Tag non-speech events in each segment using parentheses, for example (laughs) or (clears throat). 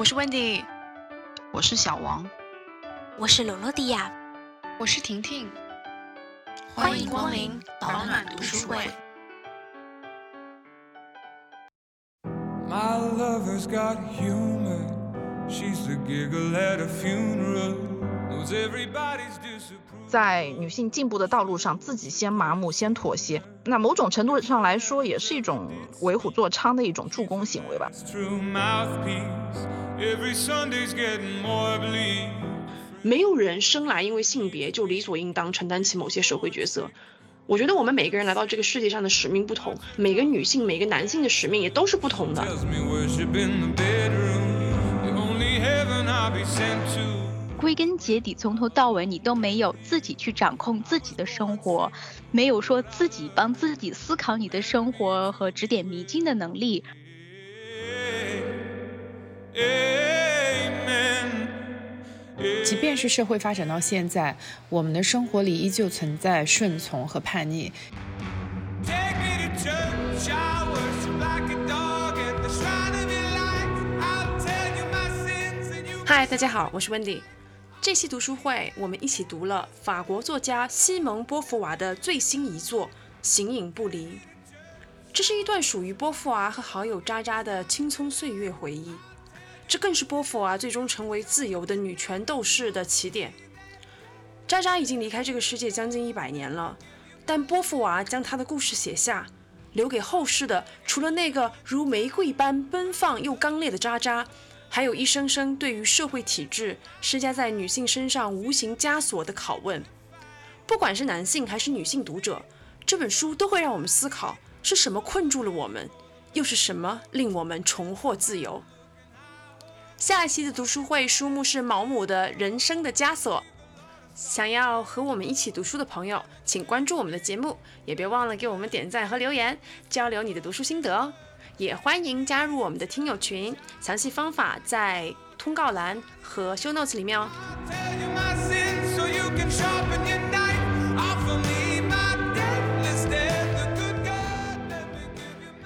我是 Wendy，我是小王，我是罗罗迪亚，我是婷婷，欢迎光临保暖读书会。My lover's got humor. She's the giggle at a funeral. Knows everybody's disapproval. 在女性进步的道路上，自己先麻木，先妥协，那某种程度上来说，也是一种为虎作伥的一种助攻行为吧。没有人生来因为性别就理所应当承担起某些社会角色。我觉得我们每个人来到这个世界上的使命不同，每个女性、每个男性的使命也都是不同的。归根结底，从头到尾你都没有自己去掌控自己的生活，没有说自己帮自己思考你的生活和指点迷津的能力。即便是社会发展到现在，我们的生活里依旧存在顺从和叛逆。嗨，大家好，我是 Wendy。这期读书会，我们一起读了法国作家西蒙波伏娃的最新遗作《形影不离》。这是一段属于波伏娃和好友渣渣的青葱岁月回忆。这更是波伏娃最终成为自由的女权斗士的起点。渣渣已经离开这个世界将近一百年了，但波伏娃将她的故事写下，留给后世的，除了那个如玫瑰般奔放又刚烈的渣渣，还有一声声对于社会体制施加在女性身上无形枷锁的拷问。不管是男性还是女性读者，这本书都会让我们思考：是什么困住了我们，又是什么令我们重获自由？下一期的读书会书目是毛姆的《人生的枷锁》。想要和我们一起读书的朋友，请关注我们的节目，也别忘了给我们点赞和留言，交流你的读书心得哦。也欢迎加入我们的听友群，详细方法在通告栏和 show notes 里面哦。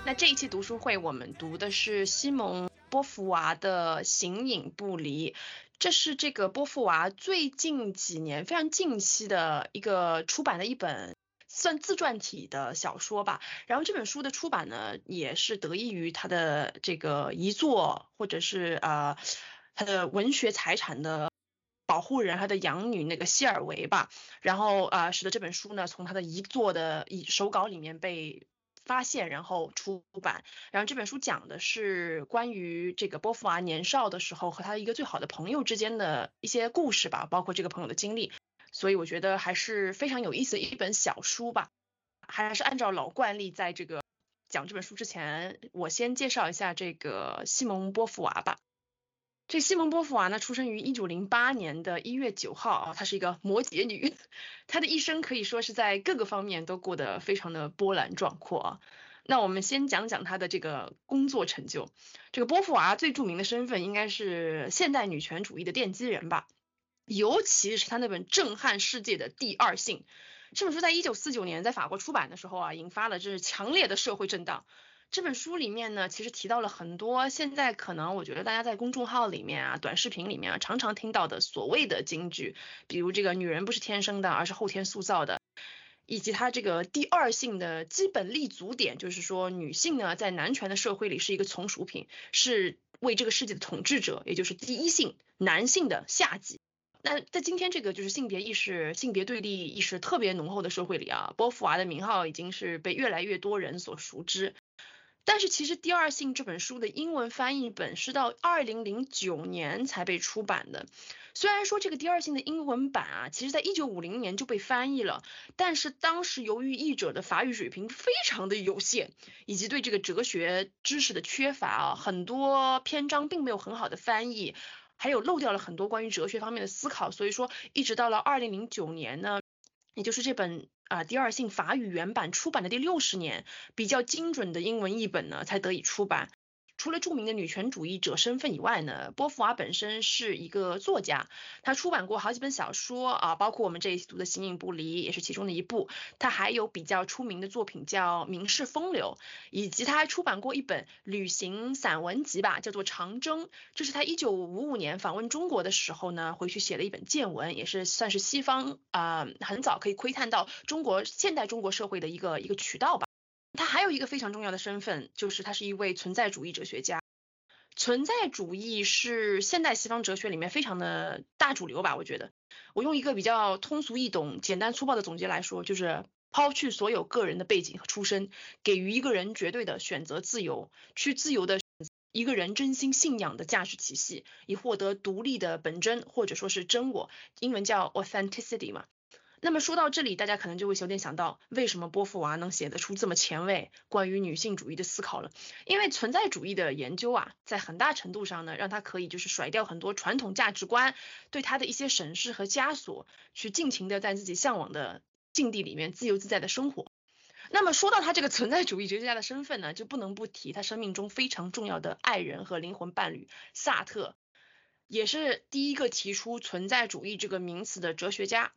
那这一期读书会，我们读的是西蒙。波伏娃的形影不离，这是这个波伏娃最近几年非常近期的一个出版的一本算自传体的小说吧。然后这本书的出版呢，也是得益于他的这个遗作，或者是呃他的文学财产的保护人，他的养女那个希尔维吧。然后啊，使得这本书呢，从他的遗作的以手稿里面被。发现，然后出版。然后这本书讲的是关于这个波伏娃年少的时候和他的一个最好的朋友之间的一些故事吧，包括这个朋友的经历。所以我觉得还是非常有意思的一本小书吧。还是按照老惯例，在这个讲这本书之前，我先介绍一下这个西蒙波伏娃吧。这西蒙波伏娃呢，出生于一九零八年的一月九号啊，她是一个摩羯女，她的一生可以说是在各个方面都过得非常的波澜壮阔啊。那我们先讲讲她的这个工作成就。这个波伏娃最著名的身份应该是现代女权主义的奠基人吧，尤其是她那本震撼世界的《第二性》这本书，在一九四九年在法国出版的时候啊，引发了这是强烈的社会震荡。这本书里面呢，其实提到了很多现在可能我觉得大家在公众号里面啊、短视频里面啊常常听到的所谓的金句，比如这个女人不是天生的，而是后天塑造的，以及它这个第二性的基本立足点，就是说女性呢在男权的社会里是一个从属品，是为这个世界的统治者，也就是第一性男性的下级。那在今天这个就是性别意识、性别对立意识特别浓厚的社会里啊，波伏娃的名号已经是被越来越多人所熟知。但是其实《第二性》这本书的英文翻译本是到二零零九年才被出版的。虽然说这个《第二性》的英文版啊，其实在一九五零年就被翻译了，但是当时由于译者的法语水平非常的有限，以及对这个哲学知识的缺乏啊，很多篇章并没有很好的翻译，还有漏掉了很多关于哲学方面的思考，所以说一直到了二零零九年呢，也就是这本。啊，第二性法语原版出版的第六十年，比较精准的英文译本呢才得以出版。除了著名的女权主义者身份以外呢，波伏娃本身是一个作家，她出版过好几本小说啊，包括我们这一期读的《形影不离》也是其中的一部。她还有比较出名的作品叫《名士风流》，以及她还出版过一本旅行散文集吧，叫做《长征》。这是她一九五五年访问中国的时候呢，回去写了一本见闻，也是算是西方啊很早可以窥探到中国现代中国社会的一个一个渠道吧。他还有一个非常重要的身份，就是他是一位存在主义哲学家。存在主义是现代西方哲学里面非常的大主流吧？我觉得，我用一个比较通俗易懂、简单粗暴的总结来说，就是抛去所有个人的背景和出身，给予一个人绝对的选择自由，去自由的一个人真心信仰的价值体系，以获得独立的本真或者说是真我，英文叫 authenticity 嘛。那么说到这里，大家可能就会有点想到，为什么波伏娃能写得出这么前卫关于女性主义的思考了？因为存在主义的研究啊，在很大程度上呢，让他可以就是甩掉很多传统价值观对他的一些审视和枷锁，去尽情的在自己向往的境地里面自由自在的生活。那么说到他这个存在主义哲学家的身份呢，就不能不提他生命中非常重要的爱人和灵魂伴侣萨特，也是第一个提出存在主义这个名词的哲学家。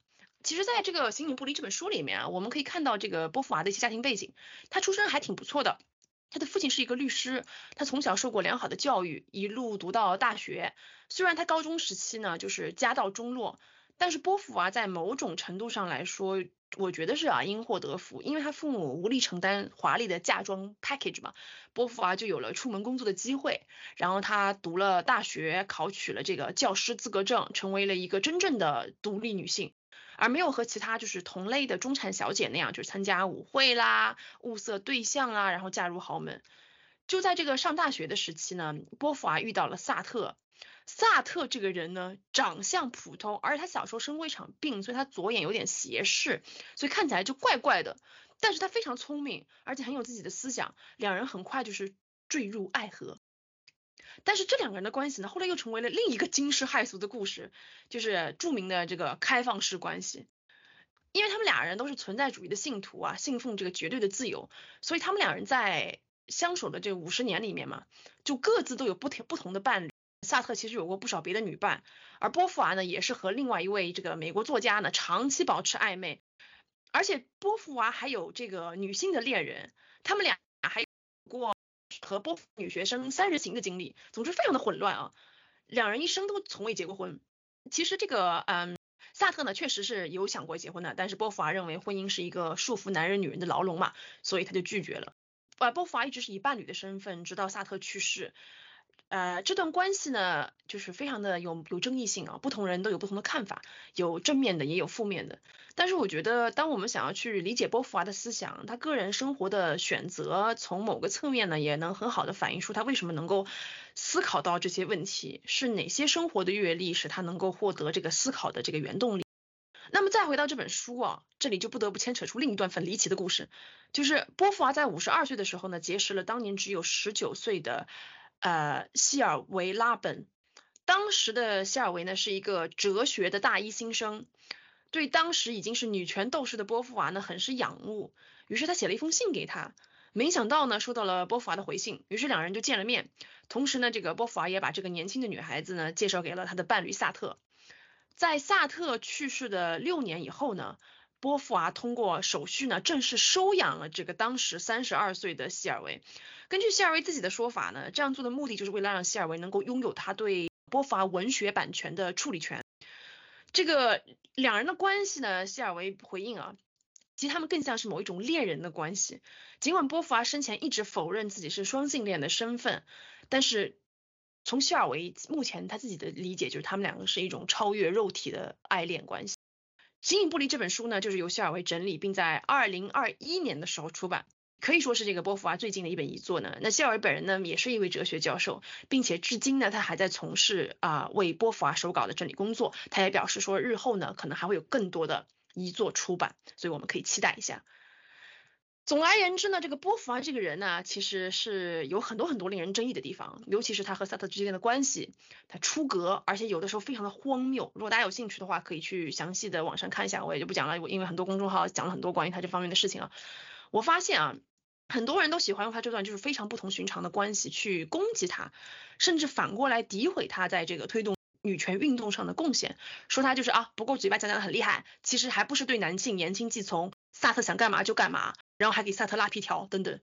其实，在这个《形影不离》这本书里面啊，我们可以看到这个波伏娃的一些家庭背景。他出身还挺不错的，他的父亲是一个律师，他从小受过良好的教育，一路读到大学。虽然他高中时期呢，就是家道中落，但是波伏娃在某种程度上来说，我觉得是啊，因祸得福，因为他父母无力承担华丽的嫁妆 package 嘛，波伏娃就有了出门工作的机会。然后他读了大学，考取了这个教师资格证，成为了一个真正的独立女性。而没有和其他就是同类的中产小姐那样，就是参加舞会啦、物色对象啦，然后嫁入豪门。就在这个上大学的时期呢，波伏娃遇到了萨特。萨特这个人呢，长相普通，而且他小时候生过一场病，所以他左眼有点斜视，所以看起来就怪怪的。但是他非常聪明，而且很有自己的思想，两人很快就是坠入爱河。但是这两个人的关系呢，后来又成为了另一个惊世骇俗的故事，就是著名的这个开放式关系。因为他们俩人都是存在主义的信徒啊，信奉这个绝对的自由，所以他们两人在相守的这五十年里面嘛，就各自都有不同不同的伴侣。萨特其实有过不少别的女伴，而波伏娃呢，也是和另外一位这个美国作家呢长期保持暧昧，而且波伏娃还有这个女性的恋人，他们俩还有过。和波伏女学生三人行的经历，总之非常的混乱啊。两人一生都从未结过婚。其实这个，嗯，萨特呢确实是有想过结婚的，但是波伏娃认为婚姻是一个束缚男人女人的牢笼嘛，所以他就拒绝了。呃，波伏娃一直是以伴侣的身份，直到萨特去世。呃，这段关系呢，就是非常的有有争议性啊，不同人都有不同的看法，有正面的，也有负面的。但是我觉得，当我们想要去理解波伏娃的思想，他个人生活的选择，从某个侧面呢，也能很好的反映出他为什么能够思考到这些问题，是哪些生活的阅历使他能够获得这个思考的这个原动力。那么再回到这本书啊，这里就不得不牵扯出另一段很离奇的故事，就是波伏娃在五十二岁的时候呢，结识了当年只有十九岁的。呃，希尔维拉本，当时的希尔维呢是一个哲学的大一新生，对当时已经是女权斗士的波伏娃呢很是仰慕，于是他写了一封信给他，没想到呢收到了波伏娃的回信，于是两人就见了面，同时呢这个波伏娃也把这个年轻的女孩子呢介绍给了他的伴侣萨特，在萨特去世的六年以后呢。波伏娃通过手续呢，正式收养了这个当时三十二岁的希尔维。根据希尔维自己的说法呢，这样做的目的就是为了让希尔维能够拥有他对波伏娃文学版权的处理权。这个两人的关系呢，希尔维回应啊，其实他们更像是某一种恋人的关系。尽管波伏娃生前一直否认自己是双性恋的身份，但是从希尔维目前他自己的理解，就是他们两个是一种超越肉体的爱恋关系。《形影不离》这本书呢，就是由谢尔维整理，并在二零二一年的时候出版，可以说是这个波伏娃最近的一本遗作呢。那谢尔维本人呢，也是一位哲学教授，并且至今呢，他还在从事啊为波伏娃手稿的整理工作。他也表示说，日后呢，可能还会有更多的遗作出版，所以我们可以期待一下。总而言之呢，这个波伏娃这个人呢，其实是有很多很多令人争议的地方，尤其是他和萨特之间的关系，他出格，而且有的时候非常的荒谬。如果大家有兴趣的话，可以去详细的网上看一下，我也就不讲了，因为很多公众号讲了很多关于他这方面的事情啊。我发现啊，很多人都喜欢用他这段就是非常不同寻常的关系去攻击他，甚至反过来诋毁他在这个推动女权运动上的贡献，说他就是啊，不过嘴巴讲讲的很厉害，其实还不是对男性言听计从，萨特想干嘛就干嘛，然后还给萨特拉皮条等等。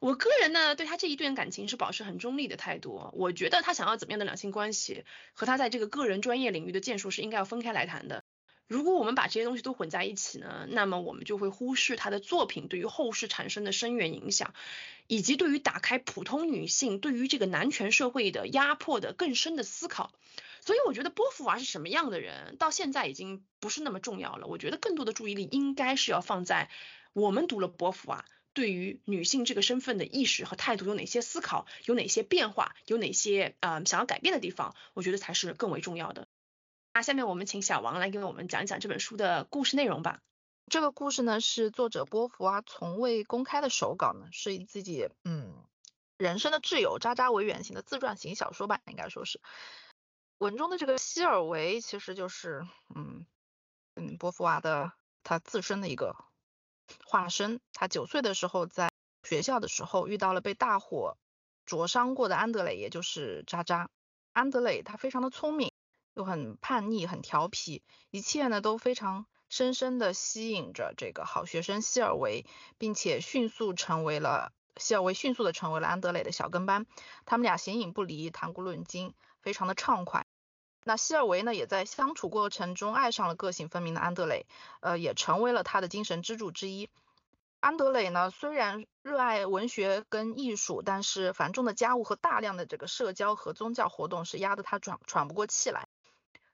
我个人呢，对他这一段感情是保持很中立的态度。我觉得他想要怎么样的两性关系，和他在这个个人专业领域的建树是应该要分开来谈的。如果我们把这些东西都混在一起呢，那么我们就会忽视他的作品对于后世产生的深远影响，以及对于打开普通女性对于这个男权社会的压迫的更深的思考。所以我觉得波伏娃是什么样的人，到现在已经不是那么重要了。我觉得更多的注意力应该是要放在我们读了波伏娃对于女性这个身份的意识和态度有哪些思考，有哪些变化，有哪些呃想要改变的地方，我觉得才是更为重要的。那下面我们请小王来给我们讲一讲这本书的故事内容吧。这个故事呢是作者波伏娃从未公开的手稿呢，是以自己嗯人生的挚友渣渣为原型的自传型小说吧，应该说是。文中的这个希尔维其实就是嗯嗯波伏娃的他自身的一个化身。他九岁的时候在学校的时候遇到了被大火灼伤过的安德雷，也就是渣渣。安德雷他非常的聪明。又很叛逆，很调皮，一切呢都非常深深的吸引着这个好学生希尔维，并且迅速成为了希尔维迅速的成为了安德雷的小跟班，他们俩形影不离，谈古论今，非常的畅快。那希尔维呢也在相处过程中爱上了个性分明的安德雷，呃，也成为了他的精神支柱之一。安德雷呢虽然热爱文学跟艺术，但是繁重的家务和大量的这个社交和宗教活动是压得他喘喘不过气来。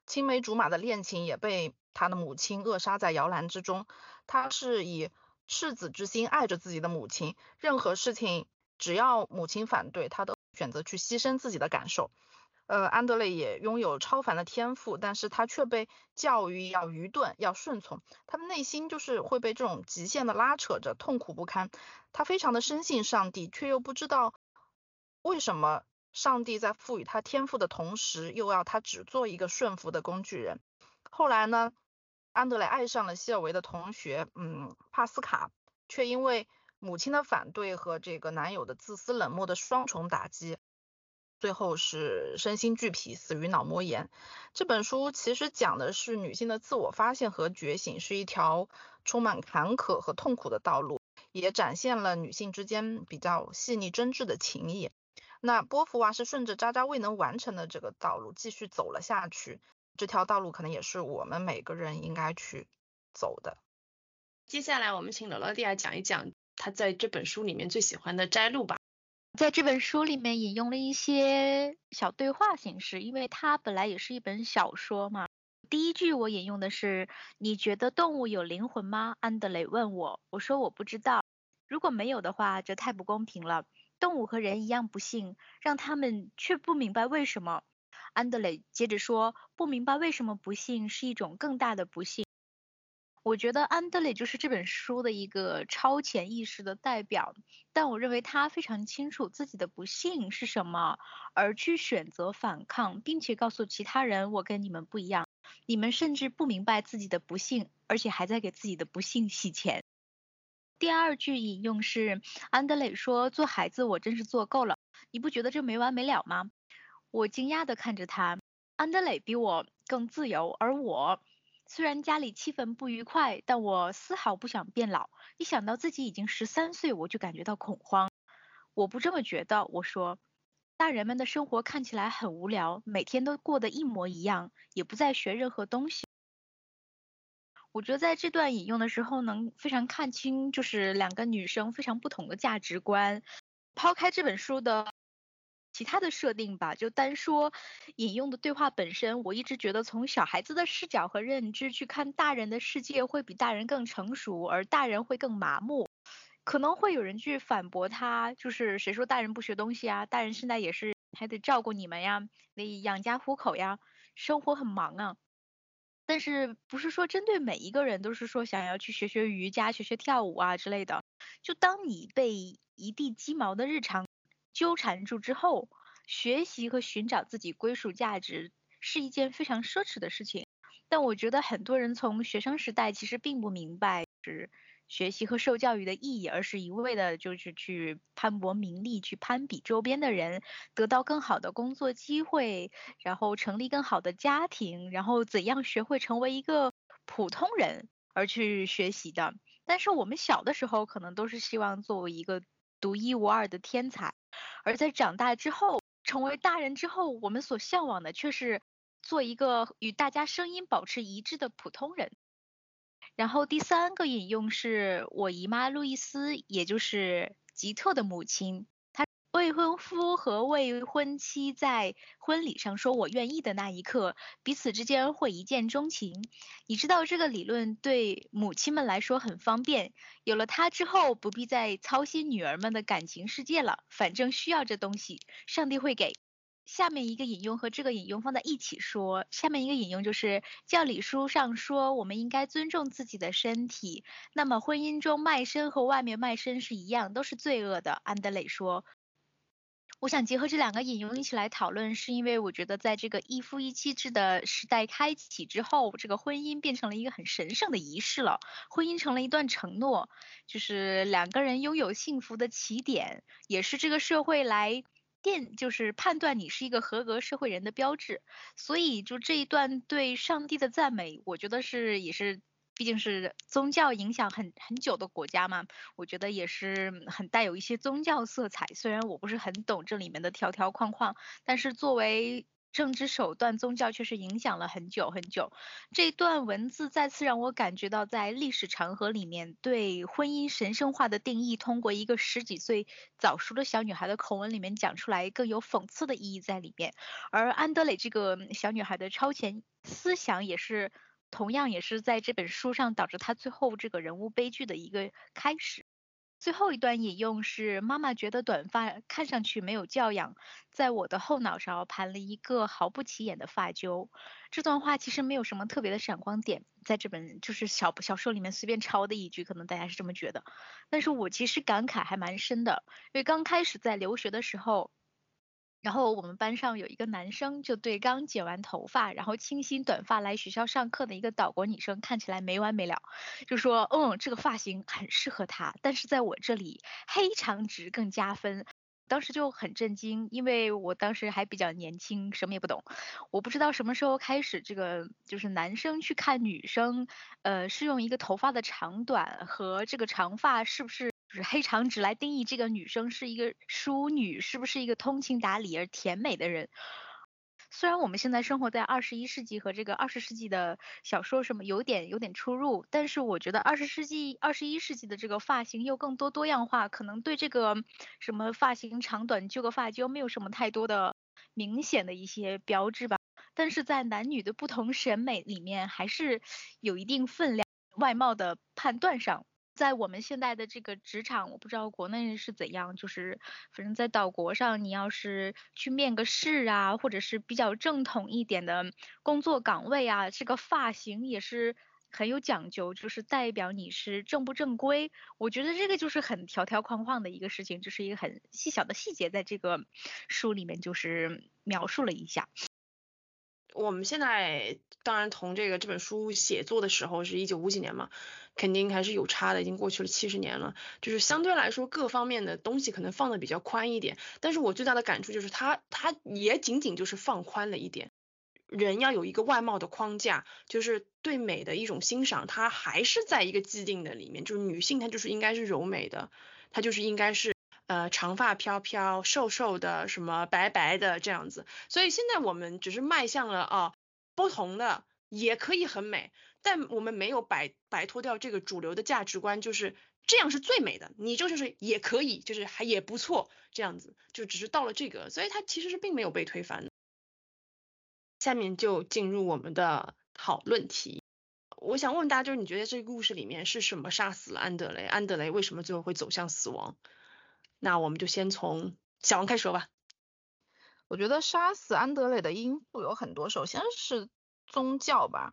青梅竹马的恋情也被他的母亲扼杀在摇篮之中。他是以赤子之心爱着自己的母亲，任何事情只要母亲反对，他都选择去牺牲自己的感受。呃，安德烈也拥有超凡的天赋，但是他却被教育要愚钝，要顺从。他的内心就是会被这种极限的拉扯着，痛苦不堪。他非常的深信上帝，却又不知道为什么。上帝在赋予他天赋的同时，又要他只做一个顺服的工具人。后来呢，安德雷爱上了希尔维的同学，嗯，帕斯卡，却因为母亲的反对和这个男友的自私冷漠的双重打击，最后是身心俱疲，死于脑膜炎。这本书其实讲的是女性的自我发现和觉醒，是一条充满坎坷和痛苦的道路，也展现了女性之间比较细腻真挚的情谊。那波伏娃是顺着渣渣未能完成的这个道路继续走了下去，这条道路可能也是我们每个人应该去走的。接下来我们请罗罗蒂亚讲一讲她在这本书里面最喜欢的摘录吧。在这本书里面引用了一些小对话形式，因为它本来也是一本小说嘛。第一句我引用的是：“你觉得动物有灵魂吗？”安德雷问我，我说我不知道。如果没有的话，这太不公平了。动物和人一样不幸，让他们却不明白为什么。安德雷接着说，不明白为什么不幸是一种更大的不幸。我觉得安德雷就是这本书的一个超前意识的代表，但我认为他非常清楚自己的不幸是什么，而去选择反抗，并且告诉其他人，我跟你们不一样，你们甚至不明白自己的不幸，而且还在给自己的不幸洗钱。第二句引用是安德磊说：“做孩子我真是做够了，你不觉得这没完没了吗？”我惊讶地看着他。安德磊比我更自由，而我虽然家里气氛不愉快，但我丝毫不想变老。一想到自己已经十三岁，我就感觉到恐慌。我不这么觉得，我说，大人们的生活看起来很无聊，每天都过得一模一样，也不再学任何东西。我觉得在这段引用的时候，能非常看清，就是两个女生非常不同的价值观。抛开这本书的其他的设定吧，就单说引用的对话本身，我一直觉得从小孩子的视角和认知去看大人的世界，会比大人更成熟，而大人会更麻木。可能会有人去反驳他，就是谁说大人不学东西啊？大人现在也是还得照顾你们呀，得养家糊口呀，生活很忙啊。但是不是说针对每一个人都是说想要去学学瑜伽、学学跳舞啊之类的？就当你被一地鸡毛的日常纠缠住之后，学习和寻找自己归属价值是一件非常奢侈的事情。但我觉得很多人从学生时代其实并不明白，是学习和受教育的意义，而是一味的就是去攀博名利，去攀比周边的人，得到更好的工作机会，然后成立更好的家庭，然后怎样学会成为一个普通人而去学习的。但是我们小的时候可能都是希望作为一个独一无二的天才，而在长大之后，成为大人之后，我们所向往的却是做一个与大家声音保持一致的普通人。然后第三个引用是我姨妈路易斯，也就是吉特的母亲。未婚夫和未婚妻在婚礼上说“我愿意”的那一刻，彼此之间会一见钟情。你知道这个理论对母亲们来说很方便，有了它之后，不必再操心女儿们的感情世界了。反正需要这东西，上帝会给。下面一个引用和这个引用放在一起说，下面一个引用就是教理书上说我们应该尊重自己的身体。那么婚姻中卖身和外面卖身是一样，都是罪恶的。安德磊说。我想结合这两个引用一起来讨论，是因为我觉得在这个一夫一妻制的时代开启之后，这个婚姻变成了一个很神圣的仪式了。婚姻成了一段承诺，就是两个人拥有幸福的起点，也是这个社会来奠，就是判断你是一个合格社会人的标志。所以，就这一段对上帝的赞美，我觉得是也是。毕竟是宗教影响很很久的国家嘛，我觉得也是很带有一些宗教色彩。虽然我不是很懂这里面的条条框框，但是作为政治手段，宗教确实影响了很久很久。这段文字再次让我感觉到，在历史长河里面，对婚姻神圣化的定义，通过一个十几岁早熟的小女孩的口吻里面讲出来，更有讽刺的意义在里面。而安德磊这个小女孩的超前思想也是。同样也是在这本书上导致他最后这个人物悲剧的一个开始。最后一段引用是：妈妈觉得短发看上去没有教养，在我的后脑勺盘了一个毫不起眼的发揪。这段话其实没有什么特别的闪光点，在这本就是小小说里面随便抄的一句，可能大家是这么觉得。但是我其实感慨还蛮深的，因为刚开始在留学的时候。然后我们班上有一个男生，就对刚剪完头发，然后清新短发来学校上课的一个岛国女生看起来没完没了，就说，嗯，这个发型很适合她，但是在我这里黑长直更加分。当时就很震惊，因为我当时还比较年轻，什么也不懂，我不知道什么时候开始，这个就是男生去看女生，呃，是用一个头发的长短和这个长发是不是。是黑长直来定义这个女生是一个淑女，是不是一个通情达理而甜美的人？虽然我们现在生活在二十一世纪和这个二十世纪的小说什么有点有点出入，但是我觉得二十世纪二十一世纪的这个发型又更多多样化，可能对这个什么发型长短揪个发揪没有什么太多的明显的一些标志吧。但是在男女的不同审美里面，还是有一定分量，外貌的判断上。在我们现在的这个职场，我不知道国内是怎样，就是反正在岛国上，你要是去面个试啊，或者是比较正统一点的工作岗位啊，这个发型也是很有讲究，就是代表你是正不正规。我觉得这个就是很条条框框的一个事情，就是一个很细小的细节，在这个书里面就是描述了一下。我们现在当然同这个这本书写作的时候是一九五几年嘛，肯定还是有差的，已经过去了七十年了，就是相对来说各方面的东西可能放的比较宽一点。但是我最大的感触就是它它也仅仅就是放宽了一点。人要有一个外貌的框架，就是对美的一种欣赏，它还是在一个既定的里面，就是女性她就是应该是柔美的，她就是应该是。呃，长发飘飘，瘦瘦的，什么白白的这样子，所以现在我们只是迈向了啊，不同的也可以很美，但我们没有摆摆脱掉这个主流的价值观，就是这样是最美的，你就就是也可以，就是还也不错这样子，就只是到了这个，所以它其实是并没有被推翻。下面就进入我们的讨论题，我想问大家，就是你觉得这个故事里面是什么杀死了安德雷？安德雷为什么最后会走向死亡？那我们就先从小王开始说吧。我觉得杀死安德雷的因素有很多，首先是宗教吧，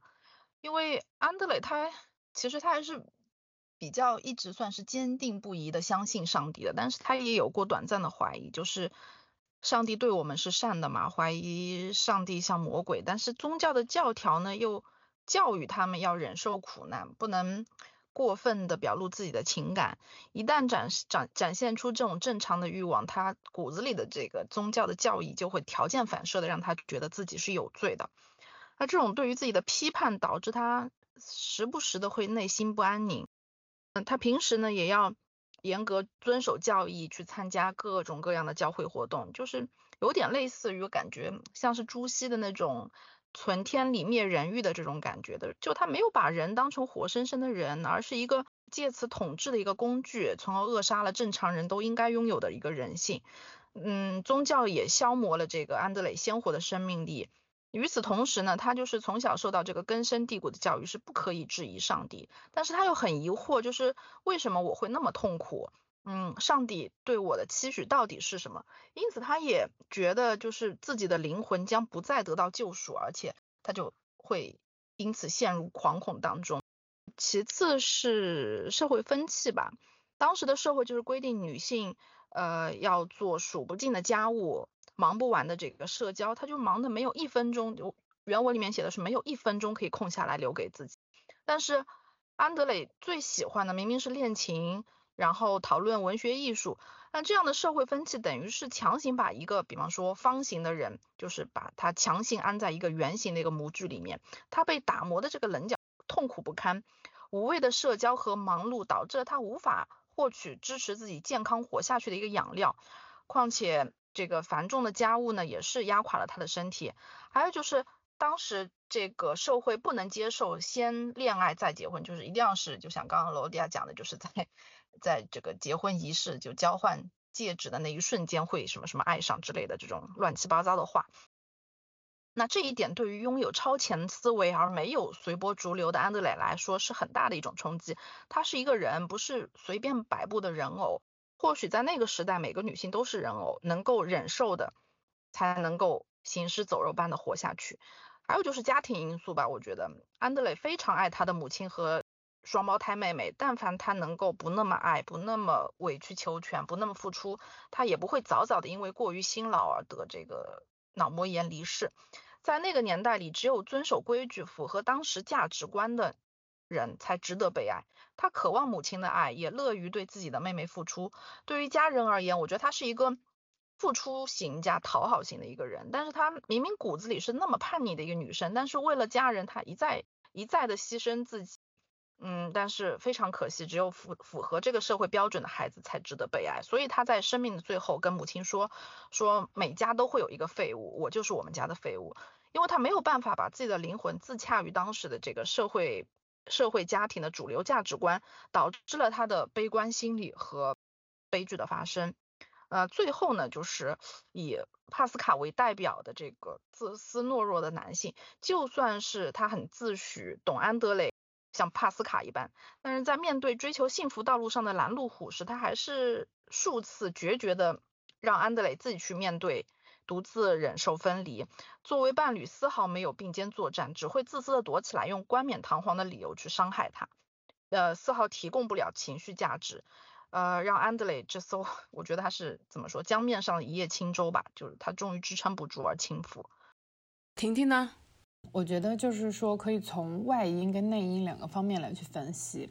因为安德雷他其实他还是比较一直算是坚定不移的相信上帝的，但是他也有过短暂的怀疑，就是上帝对我们是善的嘛，怀疑上帝像魔鬼，但是宗教的教条呢又教育他们要忍受苦难，不能过分的表露自己的情感。一旦展示展展现出这种正常的欲望，他骨子里的这个宗教的教义就会条件反射的让他觉得自己是有罪的。那这种对于自己的批判，导致他时不时的会内心不安宁。嗯，他平时呢也要严格遵守教义，去参加各种各样的教会活动，就是有点类似于感觉像是朱熹的那种。存天理灭人欲的这种感觉的，就他没有把人当成活生生的人，而是一个借此统治的一个工具，从而扼杀了正常人都应该拥有的一个人性。嗯，宗教也消磨了这个安德磊鲜活的生命力。与此同时呢，他就是从小受到这个根深蒂固的教育，是不可以质疑上帝。但是他又很疑惑，就是为什么我会那么痛苦？嗯，上帝对我的期许到底是什么？因此，他也觉得就是自己的灵魂将不再得到救赎，而且他就会因此陷入惶恐当中。其次是社会风气吧，当时的社会就是规定女性呃要做数不尽的家务，忙不完的这个社交，他就忙的没有一分钟，就原文里面写的是没有一分钟可以空下来留给自己。但是安德磊最喜欢的明明是练琴。然后讨论文学艺术，那这样的社会风气等于是强行把一个，比方说方形的人，就是把他强行安在一个圆形的一个模具里面，他被打磨的这个棱角痛苦不堪，无谓的社交和忙碌导致了他无法获取支持自己健康活下去的一个养料，况且这个繁重的家务呢，也是压垮了他的身体，还有就是当时这个社会不能接受先恋爱再结婚，就是一定要是就像刚刚罗迪亚讲的，就是在。在这个结婚仪式就交换戒指的那一瞬间会什么什么爱上之类的这种乱七八糟的话，那这一点对于拥有超前思维而没有随波逐流的安德磊来说是很大的一种冲击。他是一个人，不是随便摆布的人偶。或许在那个时代，每个女性都是人偶，能够忍受的才能够行尸走肉般的活下去。还有就是家庭因素吧，我觉得安德磊非常爱他的母亲和。双胞胎妹妹，但凡她能够不那么爱，不那么委曲求全，不那么付出，她也不会早早的因为过于辛劳而得这个脑膜炎离世。在那个年代里，只有遵守规矩、符合当时价值观的人才值得被爱。他渴望母亲的爱，也乐于对自己的妹妹付出。对于家人而言，我觉得他是一个付出型加讨好型的一个人。但是他明明骨子里是那么叛逆的一个女生，但是为了家人，她一再一再的牺牲自己。嗯，但是非常可惜，只有符符合这个社会标准的孩子才值得被爱。所以他在生命的最后跟母亲说：“说每家都会有一个废物，我就是我们家的废物。”因为他没有办法把自己的灵魂自洽于当时的这个社会社会家庭的主流价值观，导致了他的悲观心理和悲剧的发生。呃，最后呢，就是以帕斯卡为代表的这个自私懦弱的男性，就算是他很自诩懂安德雷。像帕斯卡一般，但是在面对追求幸福道路上的拦路虎时，他还是数次决绝的让安德雷自己去面对，独自忍受分离。作为伴侣，丝毫没有并肩作战，只会自私的躲起来，用冠冕堂皇的理由去伤害他，呃，丝毫提供不了情绪价值，呃，让安德雷这艘，(laughs) 我觉得他是怎么说，江面上一叶轻舟吧，就是他终于支撑不住而倾覆。婷婷呢？我觉得就是说，可以从外因跟内因两个方面来去分析。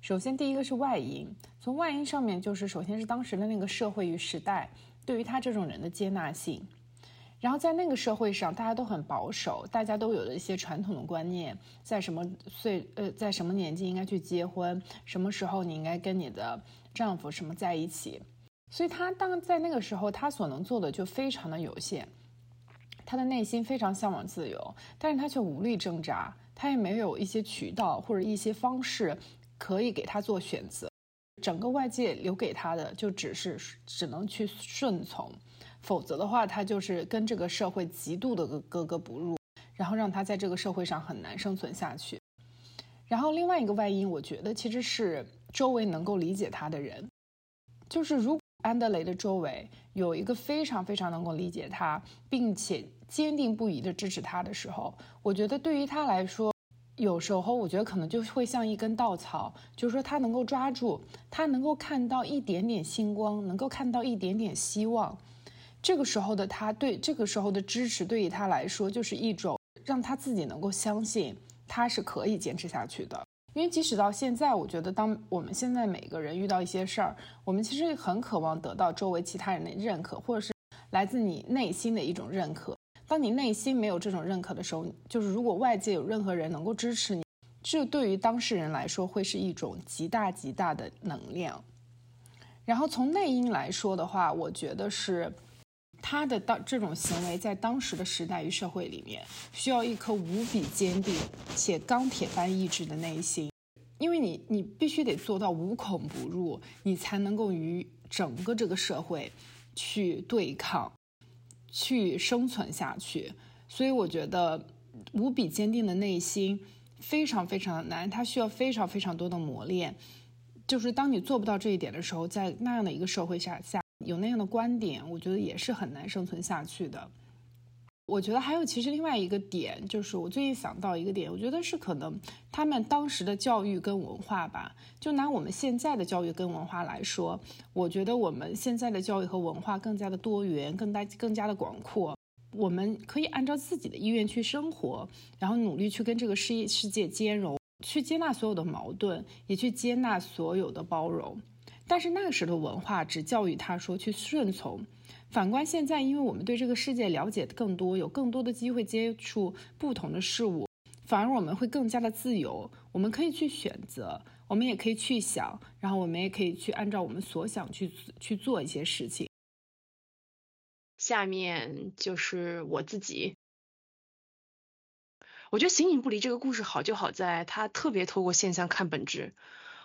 首先，第一个是外因，从外因上面就是，首先是当时的那个社会与时代对于他这种人的接纳性。然后在那个社会上，大家都很保守，大家都有了一些传统的观念，在什么岁呃，在什么年纪应该去结婚，什么时候你应该跟你的丈夫什么在一起。所以他当在那个时候，他所能做的就非常的有限。他的内心非常向往自由，但是他却无力挣扎，他也没有一些渠道或者一些方式可以给他做选择。整个外界留给他的就只是只能去顺从，否则的话，他就是跟这个社会极度的格格不入，然后让他在这个社会上很难生存下去。然后另外一个外因，我觉得其实是周围能够理解他的人，就是如。安德雷的周围有一个非常非常能够理解他，并且坚定不移的支持他的时候，我觉得对于他来说，有时候我觉得可能就会像一根稻草，就是说他能够抓住，他能够看到一点点星光，能够看到一点点希望。这个时候的他，对这个时候的支持，对于他来说就是一种让他自己能够相信他是可以坚持下去的。因为即使到现在，我觉得当我们现在每个人遇到一些事儿，我们其实很渴望得到周围其他人的认可，或者是来自你内心的一种认可。当你内心没有这种认可的时候，就是如果外界有任何人能够支持你，这对于当事人来说会是一种极大极大的能量。然后从内因来说的话，我觉得是。他的当这种行为在当时的时代与社会里面，需要一颗无比坚定且钢铁般意志的内心，因为你你必须得做到无孔不入，你才能够与整个这个社会去对抗，去生存下去。所以我觉得无比坚定的内心非常非常的难，它需要非常非常多的磨练。就是当你做不到这一点的时候，在那样的一个社会下下。有那样的观点，我觉得也是很难生存下去的。我觉得还有其实另外一个点，就是我最近想到一个点，我觉得是可能他们当时的教育跟文化吧。就拿我们现在的教育跟文化来说，我觉得我们现在的教育和文化更加的多元，更大更加的广阔。我们可以按照自己的意愿去生活，然后努力去跟这个世世界兼容，去接纳所有的矛盾，也去接纳所有的包容。但是那个时候的文化只教育他说去顺从，反观现在，因为我们对这个世界了解更多，有更多的机会接触不同的事物，反而我们会更加的自由，我们可以去选择，我们也可以去想，然后我们也可以去按照我们所想去去做一些事情。下面就是我自己，我觉得形影不离这个故事好就好在它特别透过现象看本质。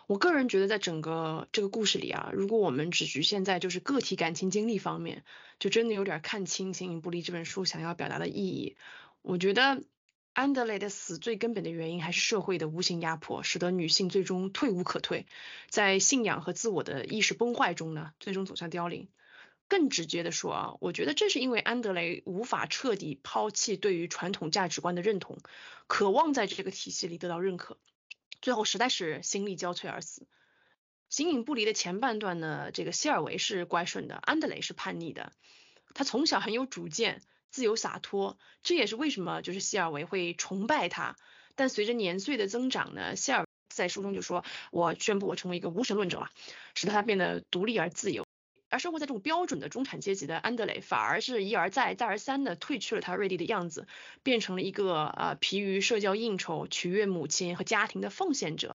我个人觉得，在整个这个故事里啊，如果我们只局限在就是个体感情经历方面，就真的有点看清《形影不离》这本书想要表达的意义。我觉得安德雷的死最根本的原因还是社会的无形压迫，使得女性最终退无可退，在信仰和自我的意识崩坏中呢，最终走向凋零。更直接的说啊，我觉得正是因为安德雷无法彻底抛弃对于传统价值观的认同，渴望在这个体系里得到认可。最后实在是心力交瘁而死。形影不离的前半段呢，这个希尔维是乖顺的，安德雷是叛逆的。他从小很有主见，自由洒脱，这也是为什么就是希尔维会崇拜他。但随着年岁的增长呢，希尔在书中就说：“我宣布我成为一个无神论者了”，使得他变得独立而自由。而生活在这种标准的中产阶级的安德雷，反而是一而再、再而三的褪去了他锐利的样子，变成了一个呃疲于社交应酬、取悦母亲和家庭的奉献者。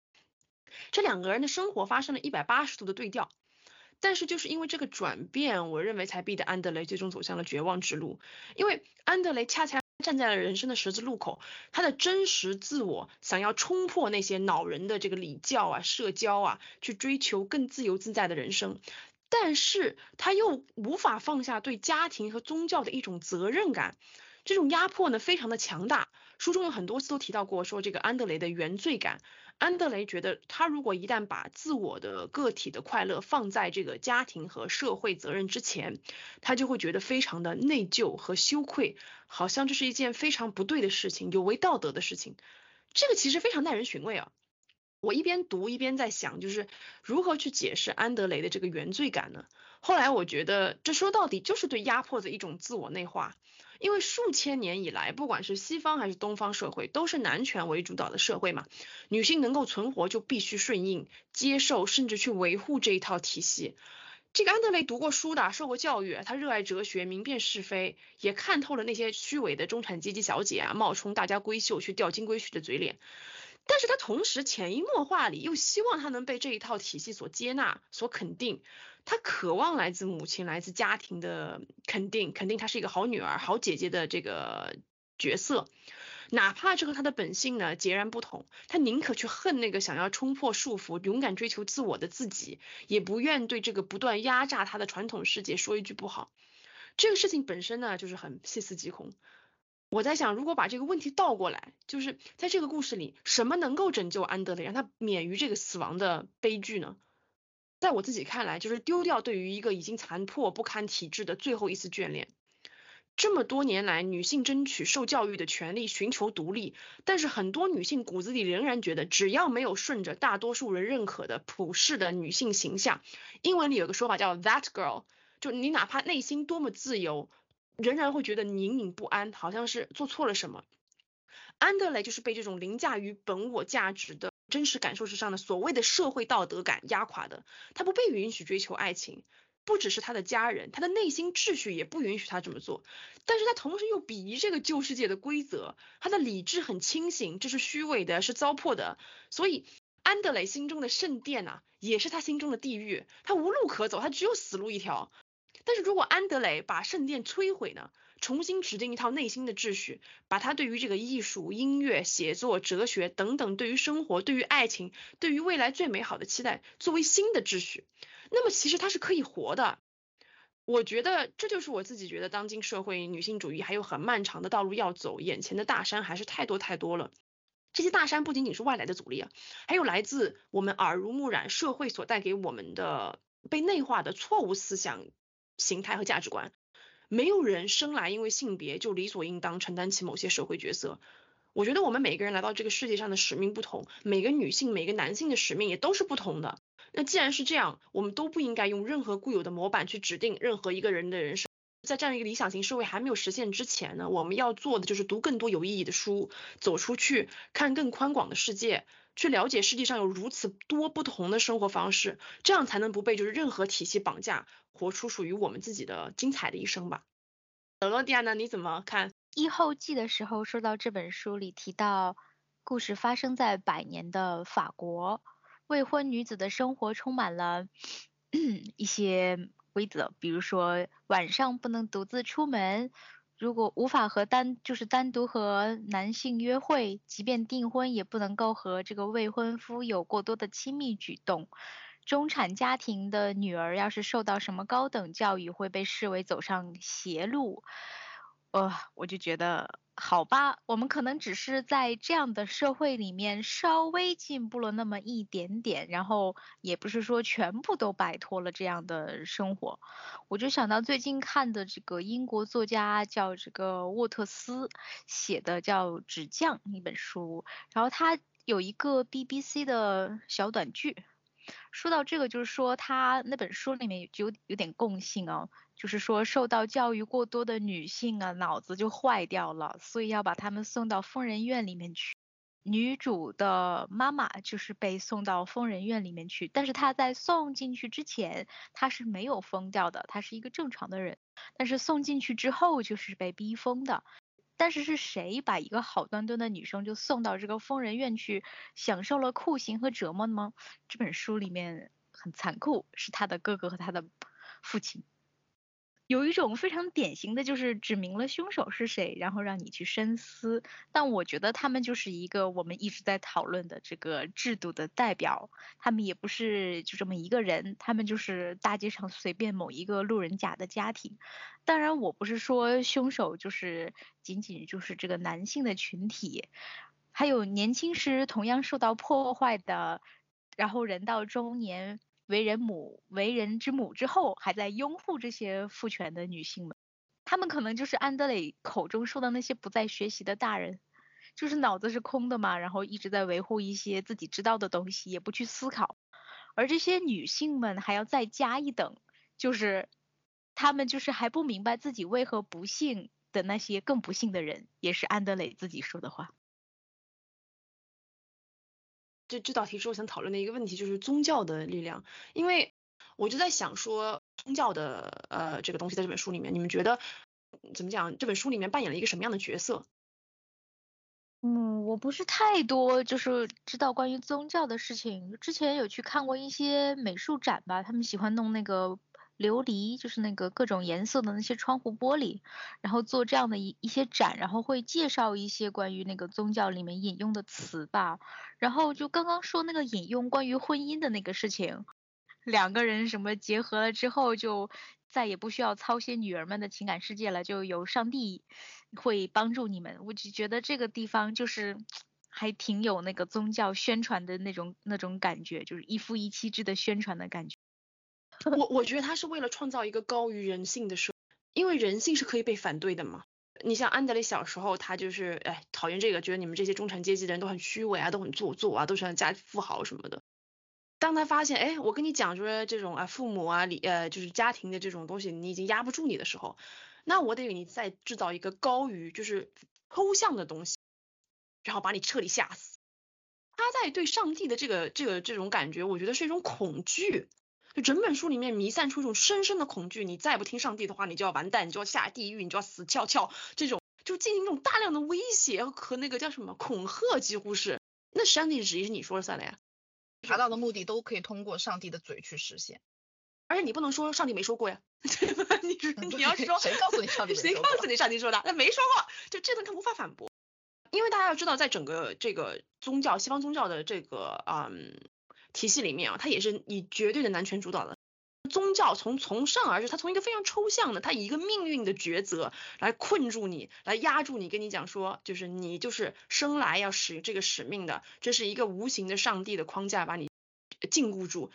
这两个人的生活发生了一百八十度的对调。但是就是因为这个转变，我认为才逼得安德雷最终走向了绝望之路。因为安德雷恰恰站在了人生的十字路口，他的真实自我想要冲破那些恼人的这个礼教啊、社交啊，去追求更自由自在的人生。但是他又无法放下对家庭和宗教的一种责任感，这种压迫呢非常的强大。书中有很多次都提到过，说这个安德雷的原罪感。安德雷觉得，他如果一旦把自我的个体的快乐放在这个家庭和社会责任之前，他就会觉得非常的内疚和羞愧，好像这是一件非常不对的事情，有违道德的事情。这个其实非常耐人寻味啊。我一边读一边在想，就是如何去解释安德雷的这个原罪感呢？后来我觉得，这说到底就是对压迫的一种自我内化。因为数千年以来，不管是西方还是东方社会，都是男权为主导的社会嘛，女性能够存活就必须顺应、接受，甚至去维护这一套体系。这个安德雷读过书的，受过教育，他热爱哲学，明辨是非，也看透了那些虚伪的中产阶级小姐啊，冒充大家闺秀去钓金龟婿的嘴脸。但是他同时潜移默化里又希望他能被这一套体系所接纳、所肯定，他渴望来自母亲、来自家庭的肯定，肯定他是一个好女儿、好姐姐的这个角色，哪怕这和他的本性呢截然不同，他宁可去恨那个想要冲破束缚、勇敢追求自我的自己，也不愿对这个不断压榨他的传统世界说一句不好。这个事情本身呢，就是很细思极恐。我在想，如果把这个问题倒过来，就是在这个故事里，什么能够拯救安德雷，让他免于这个死亡的悲剧呢？在我自己看来，就是丢掉对于一个已经残破不堪体制的最后一丝眷恋。这么多年来，女性争取受教育的权利，寻求独立，但是很多女性骨子里仍然觉得，只要没有顺着大多数人认可的普世的女性形象，英文里有个说法叫 that girl，就你哪怕内心多么自由。仍然会觉得隐隐不安，好像是做错了什么。安德雷就是被这种凌驾于本我价值的真实感受之上的所谓的社会道德感压垮的，他不被允许追求爱情。不只是他的家人，他的内心秩序也不允许他这么做。但是他同时又鄙夷这个旧世界的规则，他的理智很清醒，这是虚伪的，是糟粕的。所以安德雷心中的圣殿啊，也是他心中的地狱，他无路可走，他只有死路一条。但是如果安德雷把圣殿摧毁呢，重新指定一套内心的秩序，把他对于这个艺术、音乐、写作、哲学等等，对于生活、对于爱情、对于未来最美好的期待，作为新的秩序。那么其实它是可以活的，我觉得这就是我自己觉得当今社会女性主义还有很漫长的道路要走，眼前的大山还是太多太多了。这些大山不仅仅是外来的阻力啊，还有来自我们耳濡目染社会所带给我们的被内化的错误思想形态和价值观。没有人生来因为性别就理所应当承担起某些社会角色。我觉得我们每个人来到这个世界上的使命不同，每个女性、每个男性的使命也都是不同的。那既然是这样，我们都不应该用任何固有的模板去指定任何一个人的人生。在这样一个理想型社会还没有实现之前呢，我们要做的就是读更多有意义的书，走出去看更宽广的世界，去了解世界上有如此多不同的生活方式，这样才能不被就是任何体系绑架，活出属于我们自己的精彩的一生吧。德罗蒂亚呢？你怎么看？一后记的时候说到这本书里提到，故事发生在百年的法国。未婚女子的生活充满了 (clears throat) 一些规则，比如说晚上不能独自出门，如果无法和单就是单独和男性约会，即便订婚也不能够和这个未婚夫有过多的亲密举动。中产家庭的女儿要是受到什么高等教育，会被视为走上邪路。呃，我就觉得。好吧，我们可能只是在这样的社会里面稍微进步了那么一点点，然后也不是说全部都摆脱了这样的生活。我就想到最近看的这个英国作家叫这个沃特斯写的叫《纸匠》一本书，然后他有一个 BBC 的小短剧。说到这个，就是说他那本书里面有有点共性哦，就是说受到教育过多的女性啊，脑子就坏掉了，所以要把她们送到疯人院里面去。女主的妈妈就是被送到疯人院里面去，但是她在送进去之前，她是没有疯掉的，她是一个正常的人。但是送进去之后，就是被逼疯的。但是是谁把一个好端端的女生就送到这个疯人院去，享受了酷刑和折磨呢？这本书里面很残酷，是他的哥哥和他的父亲。有一种非常典型的就是指明了凶手是谁，然后让你去深思。但我觉得他们就是一个我们一直在讨论的这个制度的代表。他们也不是就这么一个人，他们就是大街上随便某一个路人甲的家庭。当然，我不是说凶手就是仅仅就是这个男性的群体，还有年轻时同样受到破坏的，然后人到中年。为人母、为人之母之后，还在拥护这些父权的女性们，她们可能就是安德磊口中说的那些不再学习的大人，就是脑子是空的嘛，然后一直在维护一些自己知道的东西，也不去思考。而这些女性们还要再加一等，就是她们就是还不明白自己为何不幸的那些更不幸的人，也是安德磊自己说的话。这这道题是我想讨论的一个问题，就是宗教的力量。因为我就在想说，宗教的呃这个东西在这本书里面，你们觉得怎么讲？这本书里面扮演了一个什么样的角色？嗯，我不是太多就是知道关于宗教的事情。之前有去看过一些美术展吧，他们喜欢弄那个。琉璃就是那个各种颜色的那些窗户玻璃，然后做这样的一一些展，然后会介绍一些关于那个宗教里面引用的词吧。然后就刚刚说那个引用关于婚姻的那个事情，两个人什么结合了之后就再也不需要操心女儿们的情感世界了，就有上帝会帮助你们。我就觉得这个地方就是还挺有那个宗教宣传的那种那种感觉，就是一夫一妻制的宣传的感觉。(laughs) 我我觉得他是为了创造一个高于人性的社，因为人性是可以被反对的嘛。你像安德烈小时候，他就是哎讨厌这个，觉得你们这些中产阶级的人都很虚伪啊，都很做作啊，都是家富豪什么的。当他发现哎，我跟你讲说这种啊父母啊里呃就是家庭的这种东西，你已经压不住你的时候，那我得给你再制造一个高于就是抽象的东西，然后把你彻底吓死。他在对上帝的这个这个这种感觉，我觉得是一种恐惧。就整本书里面弥散出一种深深的恐惧，你再不听上帝的话，你就要完蛋，你就要下地狱，你就要死翘翘。这种就进行一种大量的威胁和那个叫什么恐吓，几乎是。那上帝旨意是你说了算的呀，达到的目的都可以通过上帝的嘴去实现。而且你不能说上帝没说过呀，(laughs) 对吧？你你要是说谁告诉你上帝谁告诉你上帝说的？那没说过，就这个他无法反驳。因为大家要知道，在整个这个宗教西方宗教的这个嗯。体系里面啊，它也是以绝对的男权主导的宗教，从从上而至，它从一个非常抽象的，它以一个命运的抉择来困住你，来压住你，跟你讲说，就是你就是生来要使这个使命的，这是一个无形的上帝的框架把你禁锢住。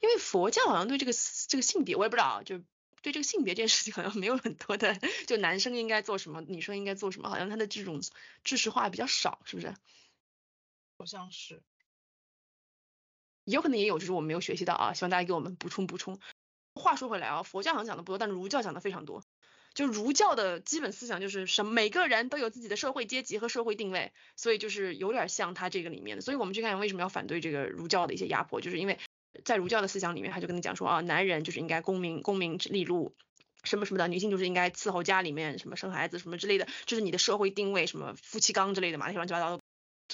因为佛教好像对这个这个性别，我也不知道，就对这个性别这件事情好像没有很多的，就男生应该做什么，女生应该做什么，好像他的这种知识化比较少，是不是？好像是。有可能也有，就是我们没有学习到啊，希望大家给我们补充补充。话说回来啊，佛教好像讲的不多，但是儒教讲的非常多。就儒教的基本思想就是什，每个人都有自己的社会阶级和社会定位，所以就是有点像他这个里面的。所以我们去看为什么要反对这个儒教的一些压迫，就是因为在儒教的思想里面，他就跟你讲说啊，男人就是应该功名功名利禄什么什么的，女性就是应该伺候家里面什么生孩子什么之类的，就是你的社会定位什么夫妻纲之类的嘛，那些乱七八糟的。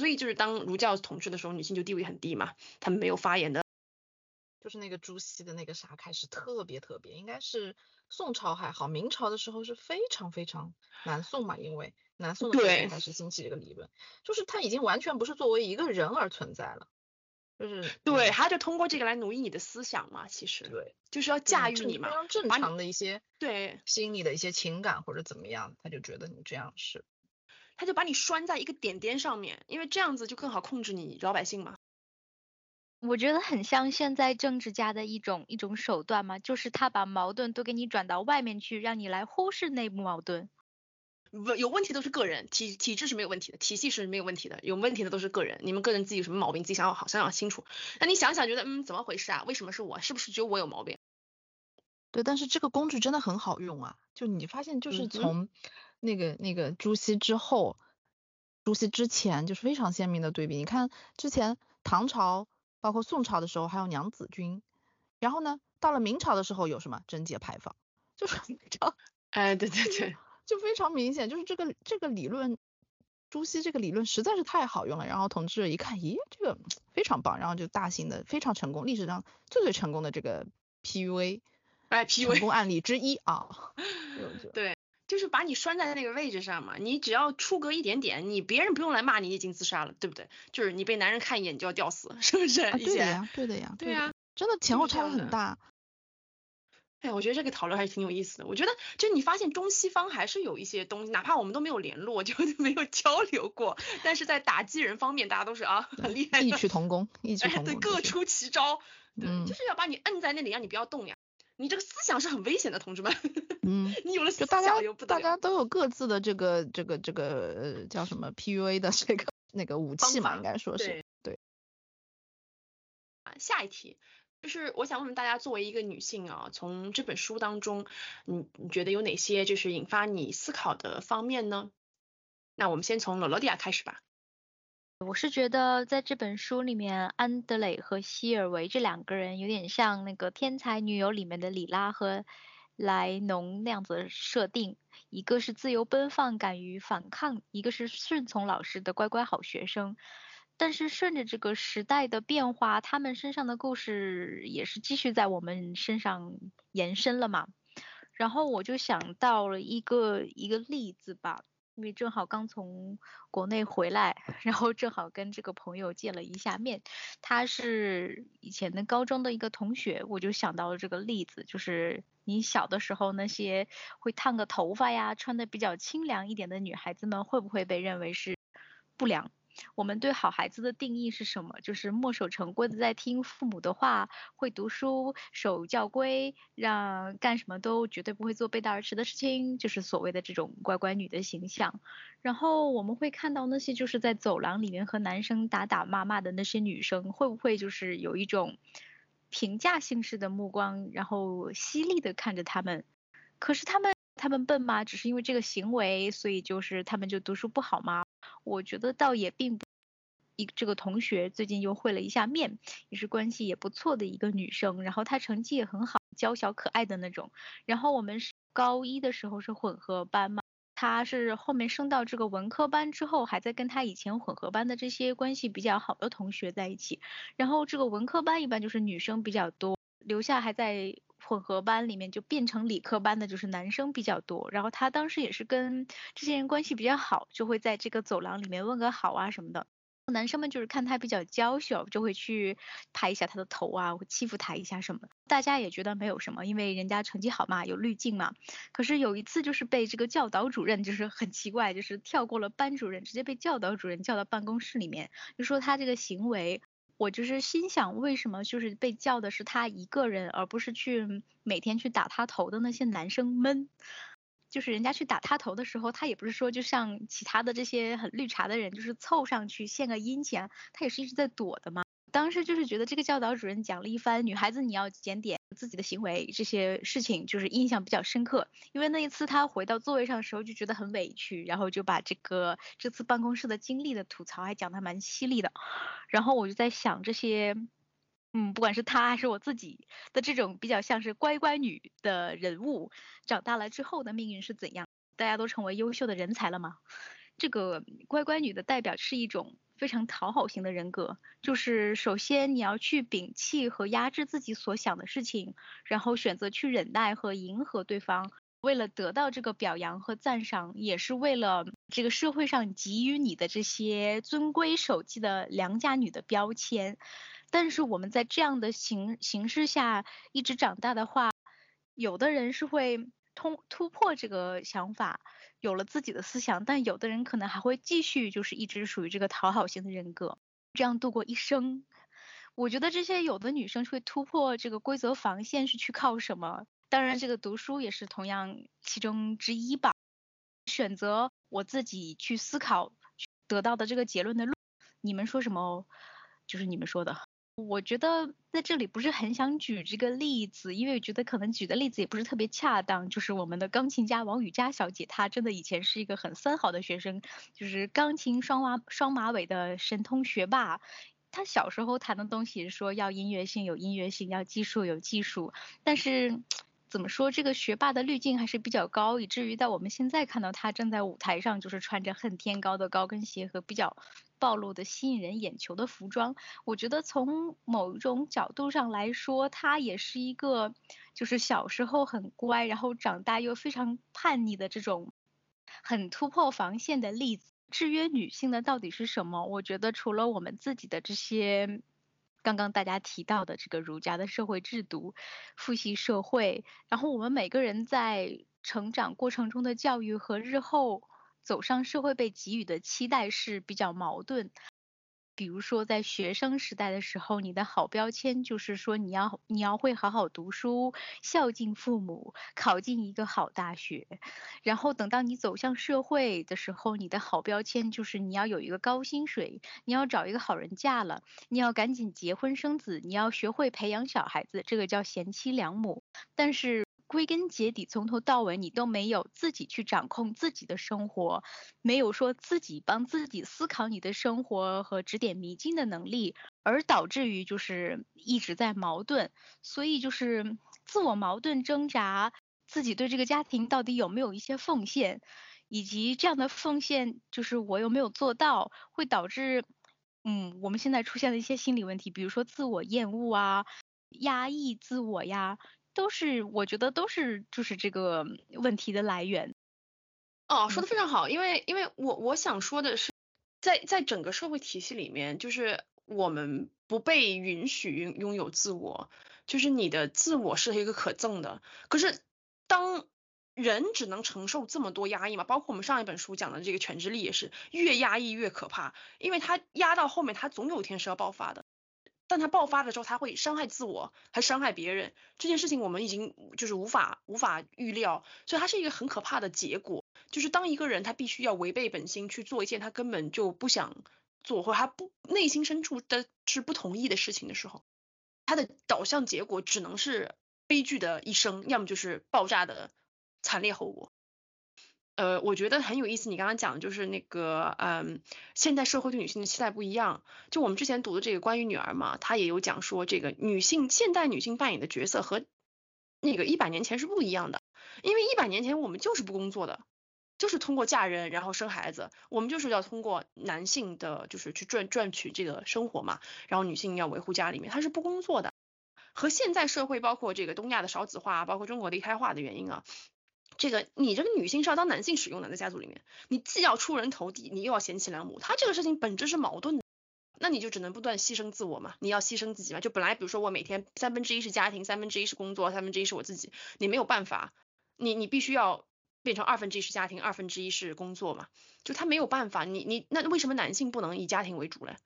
所以就是当儒教统治的时候，女性就地位很低嘛，她们没有发言的。就是那个朱熹的那个啥开始特别特别，应该是宋朝还好，明朝的时候是非常非常南宋嘛，因为南宋的时候开始兴起这个理论，就是他已经完全不是作为一个人而存在了，就是对，他就通过这个来奴役你的思想嘛，其实对，就是要驾驭你嘛，非常正常的一些对心理的一些情感或者怎么样，他就觉得你这样是。他就把你拴在一个点点上面，因为这样子就更好控制你老百姓嘛。我觉得很像现在政治家的一种一种手段嘛，就是他把矛盾都给你转到外面去，让你来忽视内部矛盾。不，有问题都是个人，体体制是没有问题的，体系是没有问题的，有问题的都是个人。你们个人自己有什么毛病，自己想好想想清楚。那你想想，觉得嗯，怎么回事啊？为什么是我？是不是只有我有毛病？对，但是这个工具真的很好用啊，就你发现就是从。那个那个朱熹之后，朱熹之前就是非常鲜明的对比。你看之前唐朝，包括宋朝的时候还有娘子军，然后呢，到了明朝的时候有什么贞节牌坊，就是非常，哎，对对对，就非常明显，就是这个这个理论，朱熹这个理论实在是太好用了。然后同志一看，咦，这个非常棒，然后就大型的非常成功，历史上最最成功的这个 PUA，哎，PUA 成功案例之一啊，(laughs) (laughs) 对。就是把你拴在那个位置上嘛，你只要出格一点点，你别人不用来骂你已经自杀了，对不对？就是你被男人看一眼你就要吊死，(laughs) 是不是？对的呀，对的呀，对呀，真的前后差很大。哎，我觉得这个讨论还是挺有意思的。我觉得就你发现中西方还是有一些东西，哪怕我们都没有联络，就 (laughs) 没有交流过，但是在打击人方面，大家都是啊很厉害，异曲同工，异曲同工，对，各出奇招，对，就是要把你摁在那里，让你不要动呀。你这个思想是很危险的，同志们。嗯，(laughs) 你有了思想又不大家都有各自的这个这个这个呃叫什么 PUA 的这个那个武器嘛，应该说是对。啊，下一题就是我想问问大家，作为一个女性啊，从这本书当中，你你觉得有哪些就是引发你思考的方面呢？那我们先从罗罗迪亚开始吧。我是觉得在这本书里面，安德雷和希尔维这两个人有点像那个《天才女友》里面的里拉和莱农那样子设定，一个是自由奔放、敢于反抗，一个是顺从老师的乖乖好学生。但是顺着这个时代的变化，他们身上的故事也是继续在我们身上延伸了嘛。然后我就想到了一个一个例子吧。因为正好刚从国内回来，(laughs) 然后正好跟这个朋友见了一下面，他是以前的高中的一个同学，我就想到了这个例子，就是你小的时候那些会烫个头发呀，穿的比较清凉一点的女孩子们，会不会被认为是不良？我们对好孩子的定义是什么？就是墨守成规的在听父母的话，会读书，守教规，让干什么都绝对不会做背道而驰的事情，就是所谓的这种乖乖女的形象。然后我们会看到那些就是在走廊里面和男生打打骂骂的那些女生，会不会就是有一种评价性式的目光，然后犀利的看着他们？可是他们他们笨吗？只是因为这个行为，所以就是他们就读书不好吗？我觉得倒也并不，一这个同学最近又会了一下面，也是关系也不错的一个女生，然后她成绩也很好，娇小可爱的那种。然后我们是高一的时候是混合班嘛，她是后面升到这个文科班之后，还在跟她以前混合班的这些关系比较好的同学在一起。然后这个文科班一般就是女生比较多，留下还在。混合班里面就变成理科班的，就是男生比较多。然后他当时也是跟这些人关系比较好，就会在这个走廊里面问个好啊什么的。男生们就是看他比较娇小，就会去拍一下他的头啊，欺负他一下什么。大家也觉得没有什么，因为人家成绩好嘛，有滤镜嘛。可是有一次就是被这个教导主任，就是很奇怪，就是跳过了班主任，直接被教导主任叫到办公室里面，就说他这个行为。我就是心想，为什么就是被叫的是他一个人，而不是去每天去打他头的那些男生们？就是人家去打他头的时候，他也不是说就像其他的这些很绿茶的人，就是凑上去献个殷勤，他也是一直在躲的嘛。当时就是觉得这个教导主任讲了一番，女孩子你要检点自己的行为，这些事情就是印象比较深刻。因为那一次他回到座位上的时候就觉得很委屈，然后就把这个这次办公室的经历的吐槽还讲得蛮犀利的。然后我就在想这些，嗯，不管是他还是我自己的这种比较像是乖乖女的人物，长大了之后的命运是怎样？大家都成为优秀的人才了吗？这个乖乖女的代表是一种。非常讨好型的人格，就是首先你要去摒弃和压制自己所想的事情，然后选择去忍耐和迎合对方，为了得到这个表扬和赞赏，也是为了这个社会上给予你的这些尊规守纪的良家女的标签。但是我们在这样的形形势下一直长大的话，有的人是会通突破这个想法。有了自己的思想，但有的人可能还会继续，就是一直属于这个讨好型的人格，这样度过一生。我觉得这些有的女生会突破这个规则防线是去靠什么？当然，这个读书也是同样其中之一吧。选择我自己去思考得到的这个结论的路，你们说什么？就是你们说的。我觉得在这里不是很想举这个例子，因为我觉得可能举的例子也不是特别恰当。就是我们的钢琴家王雨佳小姐，她真的以前是一个很三好的学生，就是钢琴双马双马尾的神通学霸。她小时候弹的东西说要音乐性有音乐性，要技术有技术，但是。怎么说？这个学霸的滤镜还是比较高，以至于在我们现在看到他站在舞台上，就是穿着恨天高的高跟鞋和比较暴露的吸引人眼球的服装。我觉得从某一种角度上来说，他也是一个就是小时候很乖，然后长大又非常叛逆的这种很突破防线的例子。制约女性的到底是什么？我觉得除了我们自己的这些。刚刚大家提到的这个儒家的社会制度，父系社会，然后我们每个人在成长过程中的教育和日后走上社会被给予的期待是比较矛盾。比如说，在学生时代的时候，你的好标签就是说你要你要会好好读书，孝敬父母，考进一个好大学。然后等到你走向社会的时候，你的好标签就是你要有一个高薪水，你要找一个好人嫁了，你要赶紧结婚生子，你要学会培养小孩子，这个叫贤妻良母。但是。归根结底，从头到尾你都没有自己去掌控自己的生活，没有说自己帮自己思考你的生活和指点迷津的能力，而导致于就是一直在矛盾，所以就是自我矛盾挣扎，自己对这个家庭到底有没有一些奉献，以及这样的奉献就是我有没有做到，会导致嗯我们现在出现的一些心理问题，比如说自我厌恶啊，压抑自我呀。都是，我觉得都是，就是这个问题的来源。哦，说的非常好，因为因为我我想说的是，在在整个社会体系里面，就是我们不被允许拥拥有自我，就是你的自我是一个可憎的。可是当人只能承受这么多压抑嘛，包括我们上一本书讲的这个犬之力也是，越压抑越可怕，因为它压到后面，它总有一天是要爆发的。但他爆发的时候，他会伤害自我，还伤害别人。这件事情我们已经就是无法无法预料，所以它是一个很可怕的结果。就是当一个人他必须要违背本心去做一件他根本就不想做，或者他不内心深处的是不同意的事情的时候，他的导向结果只能是悲剧的一生，要么就是爆炸的惨烈后果。呃，我觉得很有意思。你刚刚讲的就是那个，嗯，现代社会对女性的期待不一样。就我们之前读的这个关于女儿嘛，她也有讲说，这个女性现代女性扮演的角色和那个一百年前是不一样的。因为一百年前我们就是不工作的，就是通过嫁人然后生孩子，我们就是要通过男性的就是去赚赚取这个生活嘛，然后女性要维护家里面，她是不工作的。和现在社会包括这个东亚的少子化，包括中国的一胎化的原因啊。这个你这个女性是要当男性使用的，在家族里面，你既要出人头地，你又要贤妻良母，他这个事情本质是矛盾的，那你就只能不断牺牲自我嘛，你要牺牲自己嘛，就本来比如说我每天三分之一是家庭，三分之一是工作，三分之一是我自己，你没有办法，你你必须要变成二分之一是家庭，二分之一是工作嘛，就他没有办法，你你那为什么男性不能以家庭为主嘞？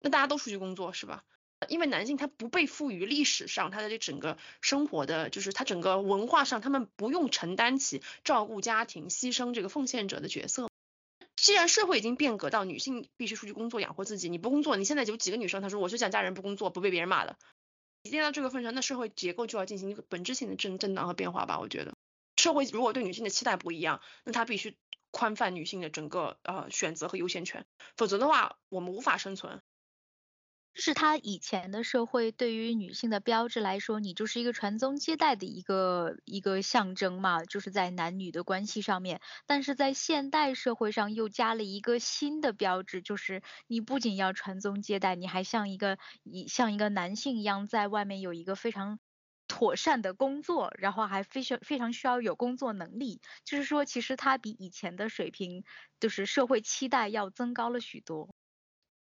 那大家都出去工作是吧？因为男性他不被赋予历史上他的这整个生活的，就是他整个文化上，他们不用承担起照顾家庭、牺牲这个奉献者的角色。既然社会已经变革到女性必须出去工作养活自己，你不工作，你现在有几个女生她说我就想嫁人不工作不被别人骂的，已经到这个份上，那社会结构就要进行一个本质性的震震荡和变化吧。我觉得社会如果对女性的期待不一样，那他必须宽泛女性的整个呃选择和优先权，否则的话我们无法生存。就是他以前的社会对于女性的标志来说，你就是一个传宗接代的一个一个象征嘛，就是在男女的关系上面。但是在现代社会上又加了一个新的标志，就是你不仅要传宗接代，你还像一个一像一个男性一样，在外面有一个非常妥善的工作，然后还非常非常需要有工作能力。就是说，其实他比以前的水平，就是社会期待要增高了许多。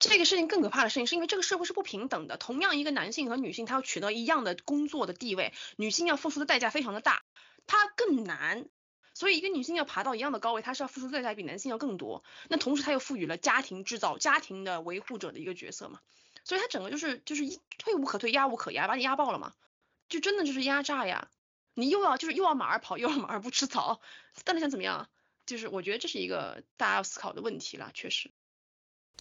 这个事情更可怕的事情，是因为这个社会是不平等的。同样一个男性和女性，他要取得一样的工作的地位，女性要付出的代价非常的大，她更难。所以一个女性要爬到一样的高位，她是要付出代价比男性要更多。那同时，她又赋予了家庭制造、家庭的维护者的一个角色嘛。所以她整个就是就是一退无可退，压无可压，把你压爆了嘛。就真的就是压榨呀。你又要就是又要马儿跑，又要马儿不吃草，到底想怎么样？就是我觉得这是一个大家要思考的问题了，确实。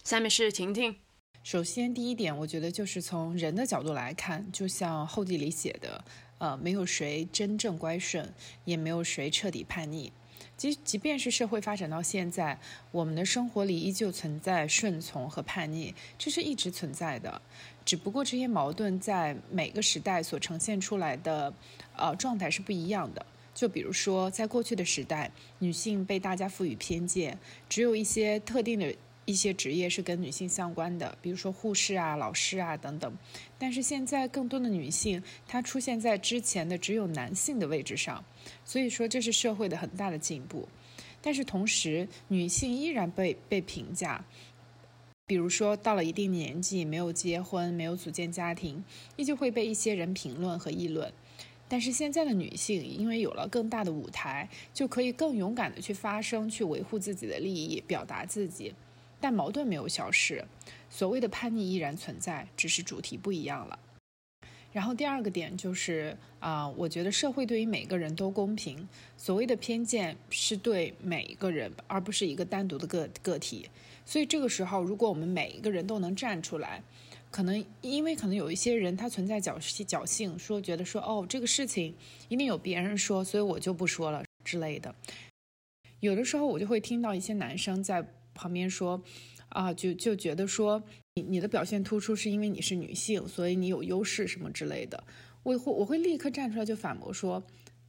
下面是婷婷。首先，第一点，我觉得就是从人的角度来看，就像后记里写的，呃，没有谁真正乖顺，也没有谁彻底叛逆。即即便是社会发展到现在，我们的生活里依旧存在顺从和叛逆，这是一直存在的。只不过这些矛盾在每个时代所呈现出来的，呃，状态是不一样的。就比如说，在过去的时代，女性被大家赋予偏见，只有一些特定的。一些职业是跟女性相关的，比如说护士啊、老师啊等等。但是现在更多的女性，她出现在之前的只有男性的位置上，所以说这是社会的很大的进步。但是同时，女性依然被被评价，比如说到了一定年纪没有结婚、没有组建家庭，依旧会被一些人评论和议论。但是现在的女性因为有了更大的舞台，就可以更勇敢的去发声，去维护自己的利益，表达自己。但矛盾没有消失，所谓的叛逆依然存在，只是主题不一样了。然后第二个点就是啊，我觉得社会对于每个人都公平，所谓的偏见是对每一个人，而不是一个单独的个个体。所以这个时候，如果我们每一个人都能站出来，可能因为可能有一些人他存在侥幸侥幸，说觉得说哦这个事情一定有别人说，所以我就不说了之类的。有的时候我就会听到一些男生在。旁边说，啊，就就觉得说你你的表现突出是因为你是女性，所以你有优势什么之类的。我会我会立刻站出来就反驳说，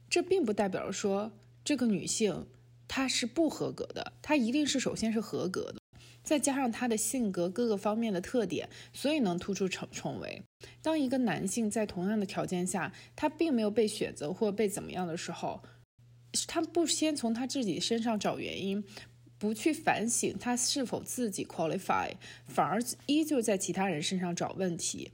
这并不代表说这个女性她是不合格的，她一定是首先是合格的，再加上她的性格各个方面的特点，所以能突出重重围。当一个男性在同样的条件下，他并没有被选择或被怎么样的时候，他不先从他自己身上找原因。不去反省他是否自己 qualify，反而依旧在其他人身上找问题，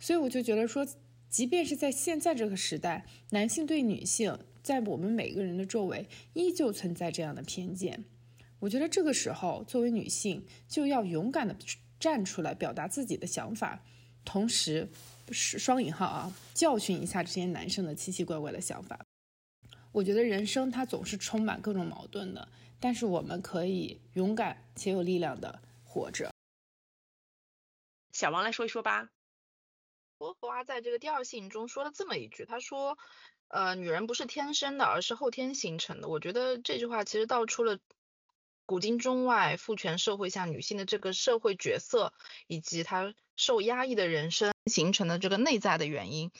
所以我就觉得说，即便是在现在这个时代，男性对女性在我们每个人的周围依旧存在这样的偏见。我觉得这个时候，作为女性就要勇敢的站出来，表达自己的想法，同时是双引号啊，教训一下这些男生的奇奇怪怪的想法。我觉得人生它总是充满各种矛盾的。但是我们可以勇敢且有力量的活着。小王来说一说吧。波伏娃在这个第二信中说了这么一句，他说，呃，女人不是天生的，而是后天形成的。我觉得这句话其实道出了古今中外父权社会下女性的这个社会角色，以及她受压抑的人生形成的这个内在的原因。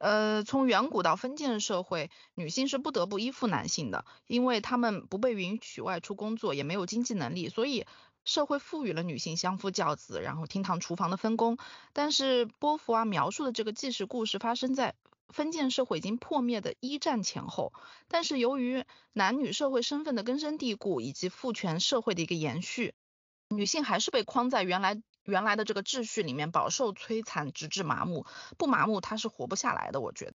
呃，从远古到封建社会，女性是不得不依附男性的，因为她们不被允许外出工作，也没有经济能力，所以。社会赋予了女性相夫教子，然后厅堂厨房的分工。但是波伏娃描述的这个纪实故事发生在封建社会已经破灭的一战前后。但是由于男女社会身份的根深蒂固，以及父权社会的一个延续，女性还是被框在原来原来的这个秩序里面，饱受摧残，直至麻木。不麻木，她是活不下来的。我觉得。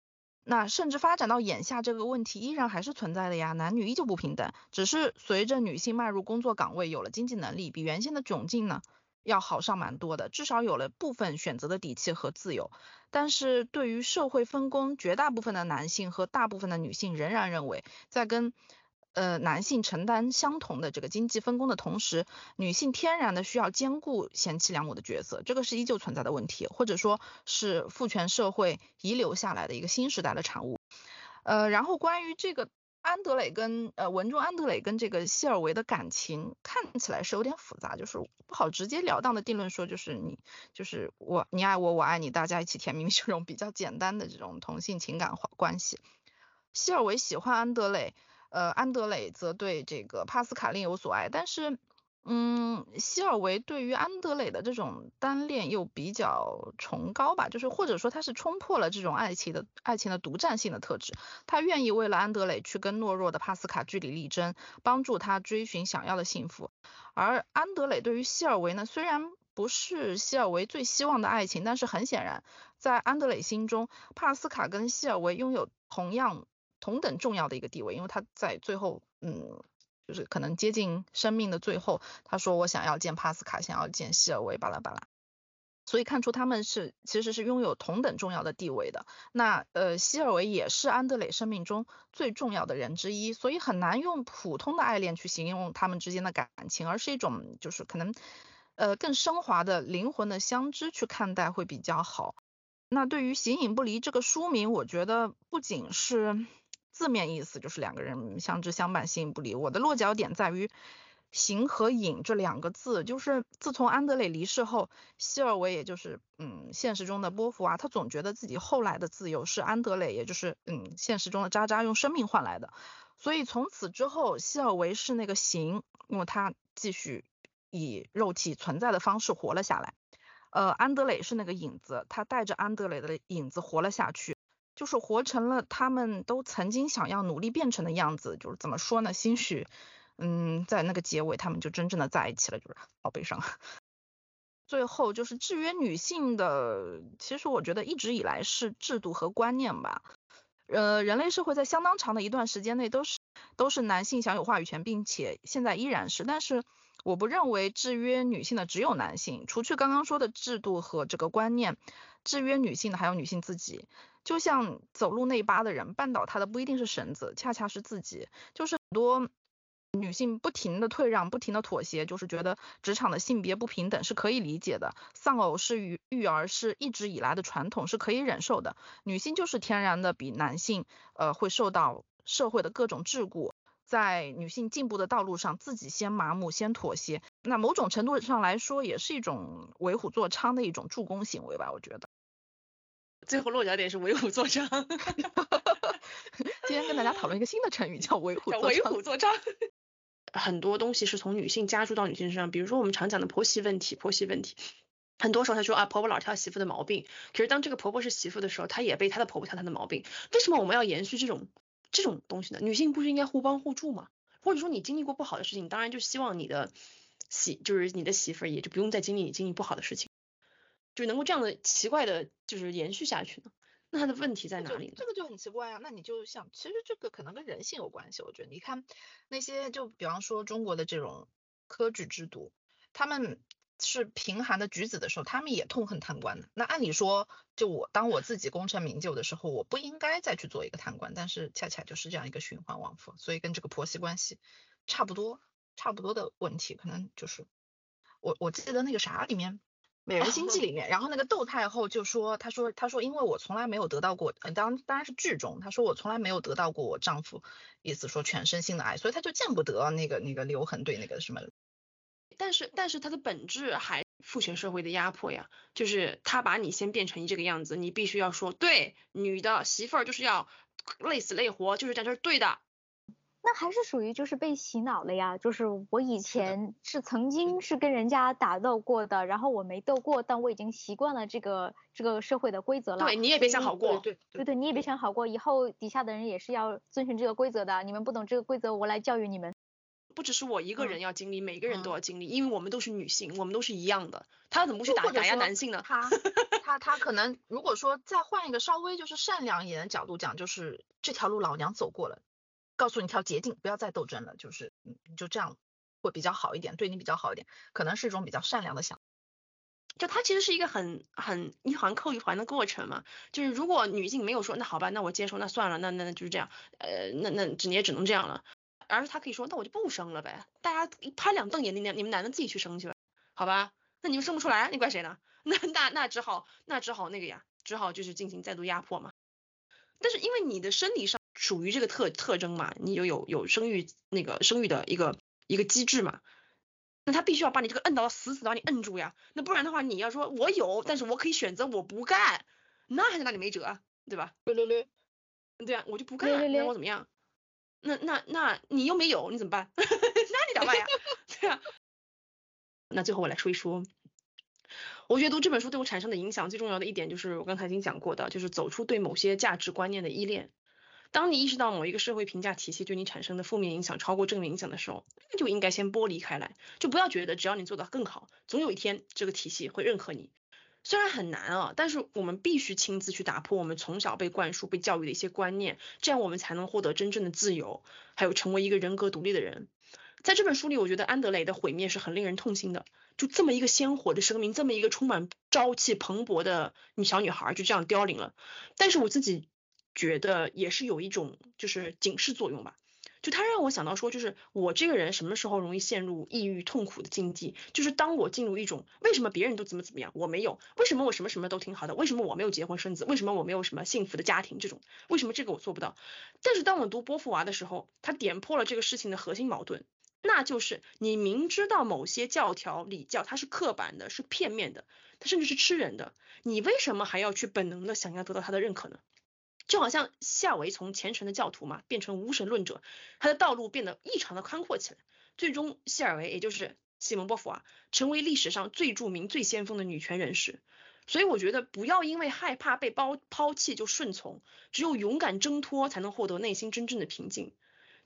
那甚至发展到眼下，这个问题依然还是存在的呀，男女依旧不平等，只是随着女性迈入工作岗位，有了经济能力，比原先的窘境呢要好上蛮多的，至少有了部分选择的底气和自由。但是对于社会分工，绝大部分的男性和大部分的女性仍然认为，在跟呃，男性承担相同的这个经济分工的同时，女性天然的需要兼顾贤妻良母的角色，这个是依旧存在的问题，或者说是父权社会遗留下来的一个新时代的产物。呃，然后关于这个安德雷跟呃文中安德雷跟这个希尔维的感情，看起来是有点复杂，就是不好直截了当的定论说，就是你就是我你爱我我爱你，大家一起甜蜜蜜 (laughs) 这种比较简单的这种同性情感关系。希尔维喜欢安德雷。呃，安德磊则对这个帕斯卡另有所爱，但是，嗯，希尔维对于安德磊的这种单恋又比较崇高吧，就是或者说他是冲破了这种爱情的爱情的独占性的特质，他愿意为了安德磊去跟懦弱的帕斯卡据理力争，帮助他追寻想要的幸福。而安德磊对于希尔维呢，虽然不是希尔维最希望的爱情，但是很显然，在安德磊心中，帕斯卡跟希尔维拥有同样。同等重要的一个地位，因为他在最后，嗯，就是可能接近生命的最后，他说我想要见帕斯卡，想要见希尔维，巴拉巴拉，所以看出他们是其实是拥有同等重要的地位的。那呃，希尔维也是安德磊生命中最重要的人之一，所以很难用普通的爱恋去形容他们之间的感情，而是一种就是可能呃更升华的灵魂的相知去看待会比较好。那对于形影不离这个书名，我觉得不仅是。字面意思就是两个人相知相伴，形影不离。我的落脚点在于“形”和“影”这两个字，就是自从安德磊离世后，希尔维也就是嗯现实中的波伏娃，他总觉得自己后来的自由是安德磊，也就是嗯现实中的渣渣用生命换来的。所以从此之后，希尔维是那个形，因为他继续以肉体存在的方式活了下来。呃，安德雷是那个影子，他带着安德雷的影子活了下去。就是活成了他们都曾经想要努力变成的样子，就是怎么说呢？兴许，嗯，在那个结尾，他们就真正的在一起了，就是好悲伤。(laughs) 最后就是制约女性的，其实我觉得一直以来是制度和观念吧。呃，人类社会在相当长的一段时间内都是都是男性享有话语权，并且现在依然是。但是我不认为制约女性的只有男性，除去刚刚说的制度和这个观念，制约女性的还有女性自己。就像走路内八的人，绊倒他的不一定是绳子，恰恰是自己。就是很多女性不停的退让，不停的妥协，就是觉得职场的性别不平等是可以理解的，丧偶是育育儿是一直以来的传统，是可以忍受的。女性就是天然的比男性，呃，会受到社会的各种桎梏，在女性进步的道路上，自己先麻木，先妥协，那某种程度上来说，也是一种为虎作伥的一种助攻行为吧，我觉得。最后落脚点是为虎作伥。今天跟大家讨论一个新的成语，叫为虎。为虎作伥。很多东西是从女性加注到女性身上，比如说我们常讲的婆媳问题，婆媳问题，很多时候她说啊，婆婆老挑媳妇的毛病，可是当这个婆婆是媳妇的时候，她也被她的婆婆挑她的毛病。为什么我们要延续这种这种东西呢？女性不是应该互帮互助吗？或者说你经历过不好的事情，当然就希望你的媳就是你的媳妇儿也就不用再经历你经历不好的事情。就能够这样的奇怪的，就是延续下去呢？那他的问题在哪里？这个就很奇怪啊。那你就想，其实这个可能跟人性有关系。我觉得，你看那些，就比方说中国的这种科举制度，他们是贫寒的举子的时候，他们也痛恨贪官的。那按理说，就我当我自己功成名就的时候，我不应该再去做一个贪官。但是恰恰就是这样一个循环往复，所以跟这个婆媳关系差不多，差不多的问题，可能就是我我记得那个啥里面。美人心计里面，然后那个窦太后就说，她说她说因为我从来没有得到过，呃当当然是剧中，她说我从来没有得到过我丈夫，意思说全身心的爱，所以她就见不得那个那个刘恒对那个什么。但是但是它的本质还父权社会的压迫呀，就是他把你先变成这个样子，你必须要说对，女的媳妇儿就是要累死累活，就是这样，这是对的。那还是属于就是被洗脑了呀，就是我以前是曾经是跟人家打斗过的，然后我没斗过，但我已经习惯了这个这个社会的规则了。对，你也别想好过。对对对，你也别想好过，以后底下的人也是要遵循这个规则的，你们不懂这个规则，我来教育你们。不只是我一个人嗯要经历，每个人都嗯要经历，因为我们都是女性，我们都是一样的。他怎么不去打打压男性呢？他他他可能如果说再换一个稍微就是善良一点的角度讲，就是这条路老娘走过了，告诉你一条捷径，不要再斗争了，就是嗯你就这样会比较好一点，对你比较好一点，可能是一种比较善良的想。就它其实是一个很很一环扣一环的过程嘛。就是如果女性没有说那好吧，那我接受，那算了，那那那就是这样，呃，那那只你也只能这样了。而是她可以说，那我就不生了呗，大家一拍两瞪眼，你你们男的自己去生去吧，好吧？那你们生不出来，你怪谁呢？(laughs) 那那那只好那只好那个呀，只好就是进行再度压迫嘛。但是因为你的生理上属于这个特特征嘛，你就有有生育那个生育的一个一个机制嘛，那他必须要把你这个摁到死死的把你摁住呀，那不然的话你要说我有，但是我可以选择我不干，那还是拿你没辙啊，对吧？对对对，对啊，我就不干，那我怎么样？那那那你又没有，你怎么办？(laughs) 那你咋办呀？(laughs) 对啊。那最后我来说一说，我觉得读这本书对我产生的影响最重要的一点就是我刚才已经讲过的，就是走出对某些价值观念的依恋。当你意识到某一个社会评价体系对你产生的负面影响超过正面影响的时候，那就应该先剥离开来，就不要觉得只要你做得更好，总有一天这个体系会认可你。虽然很难啊，但是我们必须亲自去打破我们从小被灌输、被教育的一些观念，这样我们才能获得真正的自由，还有成为一个人格独立的人。在这本书里，我觉得安德雷的毁灭是很令人痛心的。就这么一个鲜活的生命，这么一个充满朝气蓬勃的女小女孩，就这样凋零了。但是我自己觉得也是有一种就是警示作用吧。就他让我想到说，就是我这个人什么时候容易陷入抑郁痛苦的境地，就是当我进入一种为什么别人都怎么怎么样，我没有，为什么我什么什么都挺好的，为什么我没有结婚生子，为什么我没有什么幸福的家庭这种，为什么这个我做不到？但是当我读波伏娃的时候，他点破了这个事情的核心矛盾，那就是你明知道某些教条礼教它是刻板的，是片面的，它甚至是吃人的，你为什么还要去本能的想要得到他的认可呢？就好像西尔维从虔诚的教徒嘛变成无神论者，他的道路变得异常的宽阔起来。最终，西尔维也就是西蒙波伏娃成为历史上最著名、最先锋的女权人士。所以我觉得不要因为害怕被抛抛弃就顺从，只有勇敢挣脱，才能获得内心真正的平静。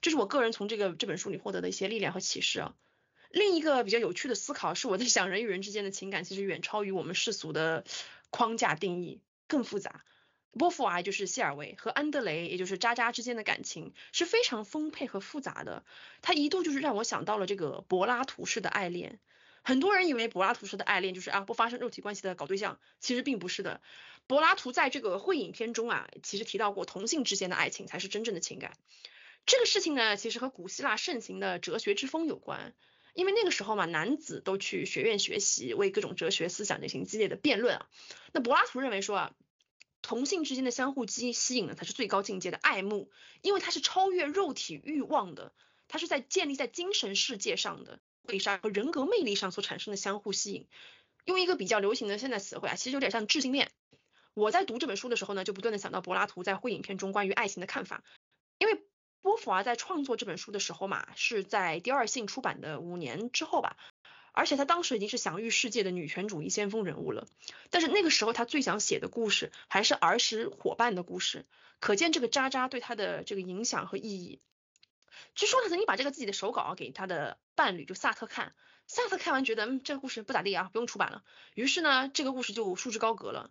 这是我个人从这个这本书里获得的一些力量和启示啊。另一个比较有趣的思考是，我在想人与人之间的情感其实远超于我们世俗的框架定义，更复杂。波伏娃就是谢尔维和安德雷，也就是渣渣之间的感情是非常丰沛和复杂的。他一度就是让我想到了这个柏拉图式的爱恋。很多人以为柏拉图式的爱恋就是啊不发生肉体关系的搞对象，其实并不是的。柏拉图在这个会影片中啊，其实提到过同性之间的爱情才是真正的情感。这个事情呢，其实和古希腊盛行的哲学之风有关。因为那个时候嘛，男子都去学院学习，为各种哲学思想进行激烈的辩论啊。那柏拉图认为说啊，同性之间的相互吸吸引呢，才是最高境界的爱慕，因为它是超越肉体欲望的，它是在建立在精神世界上的，为啥和人格魅力上所产生的相互吸引。用一个比较流行的现在词汇啊，其实有点像智性恋。我在读这本书的时候呢，就不断的想到柏拉图在会影片中关于爱情的看法，因为波伏娃在创作这本书的时候嘛，是在第二性出版的五年之后吧。而且她当时已经是享誉世界的女权主义先锋人物了，但是那个时候她最想写的故事还是儿时伙伴的故事，可见这个渣渣对她的这个影响和意义。据说她曾经把这个自己的手稿给她的伴侣就萨特看，萨特看完觉得嗯这个故事不咋地啊，不用出版了，于是呢这个故事就束之高阁了。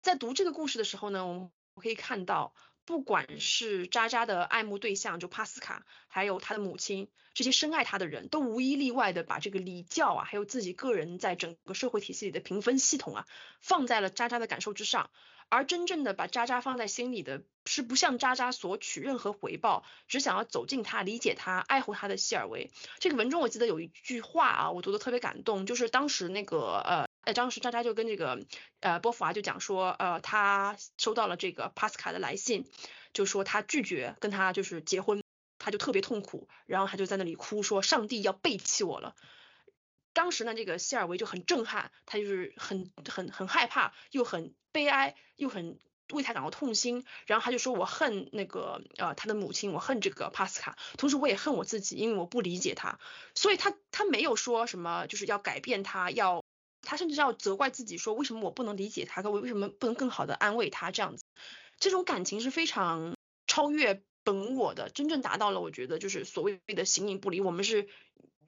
在读这个故事的时候呢，我们可以看到。不管是渣渣的爱慕对象，就帕斯卡，还有他的母亲，这些深爱他的人都无一例外的把这个礼教啊，还有自己个人在整个社会体系里的评分系统啊，放在了渣渣的感受之上。而真正的把渣渣放在心里的，是不向渣渣索取任何回报，只想要走近他、理解他、爱护他的希尔维。这个文中我记得有一句话啊，我读的特别感动，就是当时那个呃呃，当时渣渣就跟这个呃波伏娃就讲说，呃，他收到了这个帕斯卡的来信，就说他拒绝跟他就是结婚，他就特别痛苦，然后他就在那里哭说上帝要背弃我了。当时呢，这个希尔维就很震撼，他就是很很很害怕，又很悲哀，又很为他感到痛心。然后他就说：“我恨那个呃他的母亲，我恨这个帕斯卡，同时我也恨我自己，因为我不理解他。所以他他没有说什么就是要改变他，要他甚至要责怪自己说为什么我不能理解他，我为什么不能更好的安慰他这样子。这种感情是非常超越本我的，真正达到了我觉得就是所谓的形影不离，我们是。”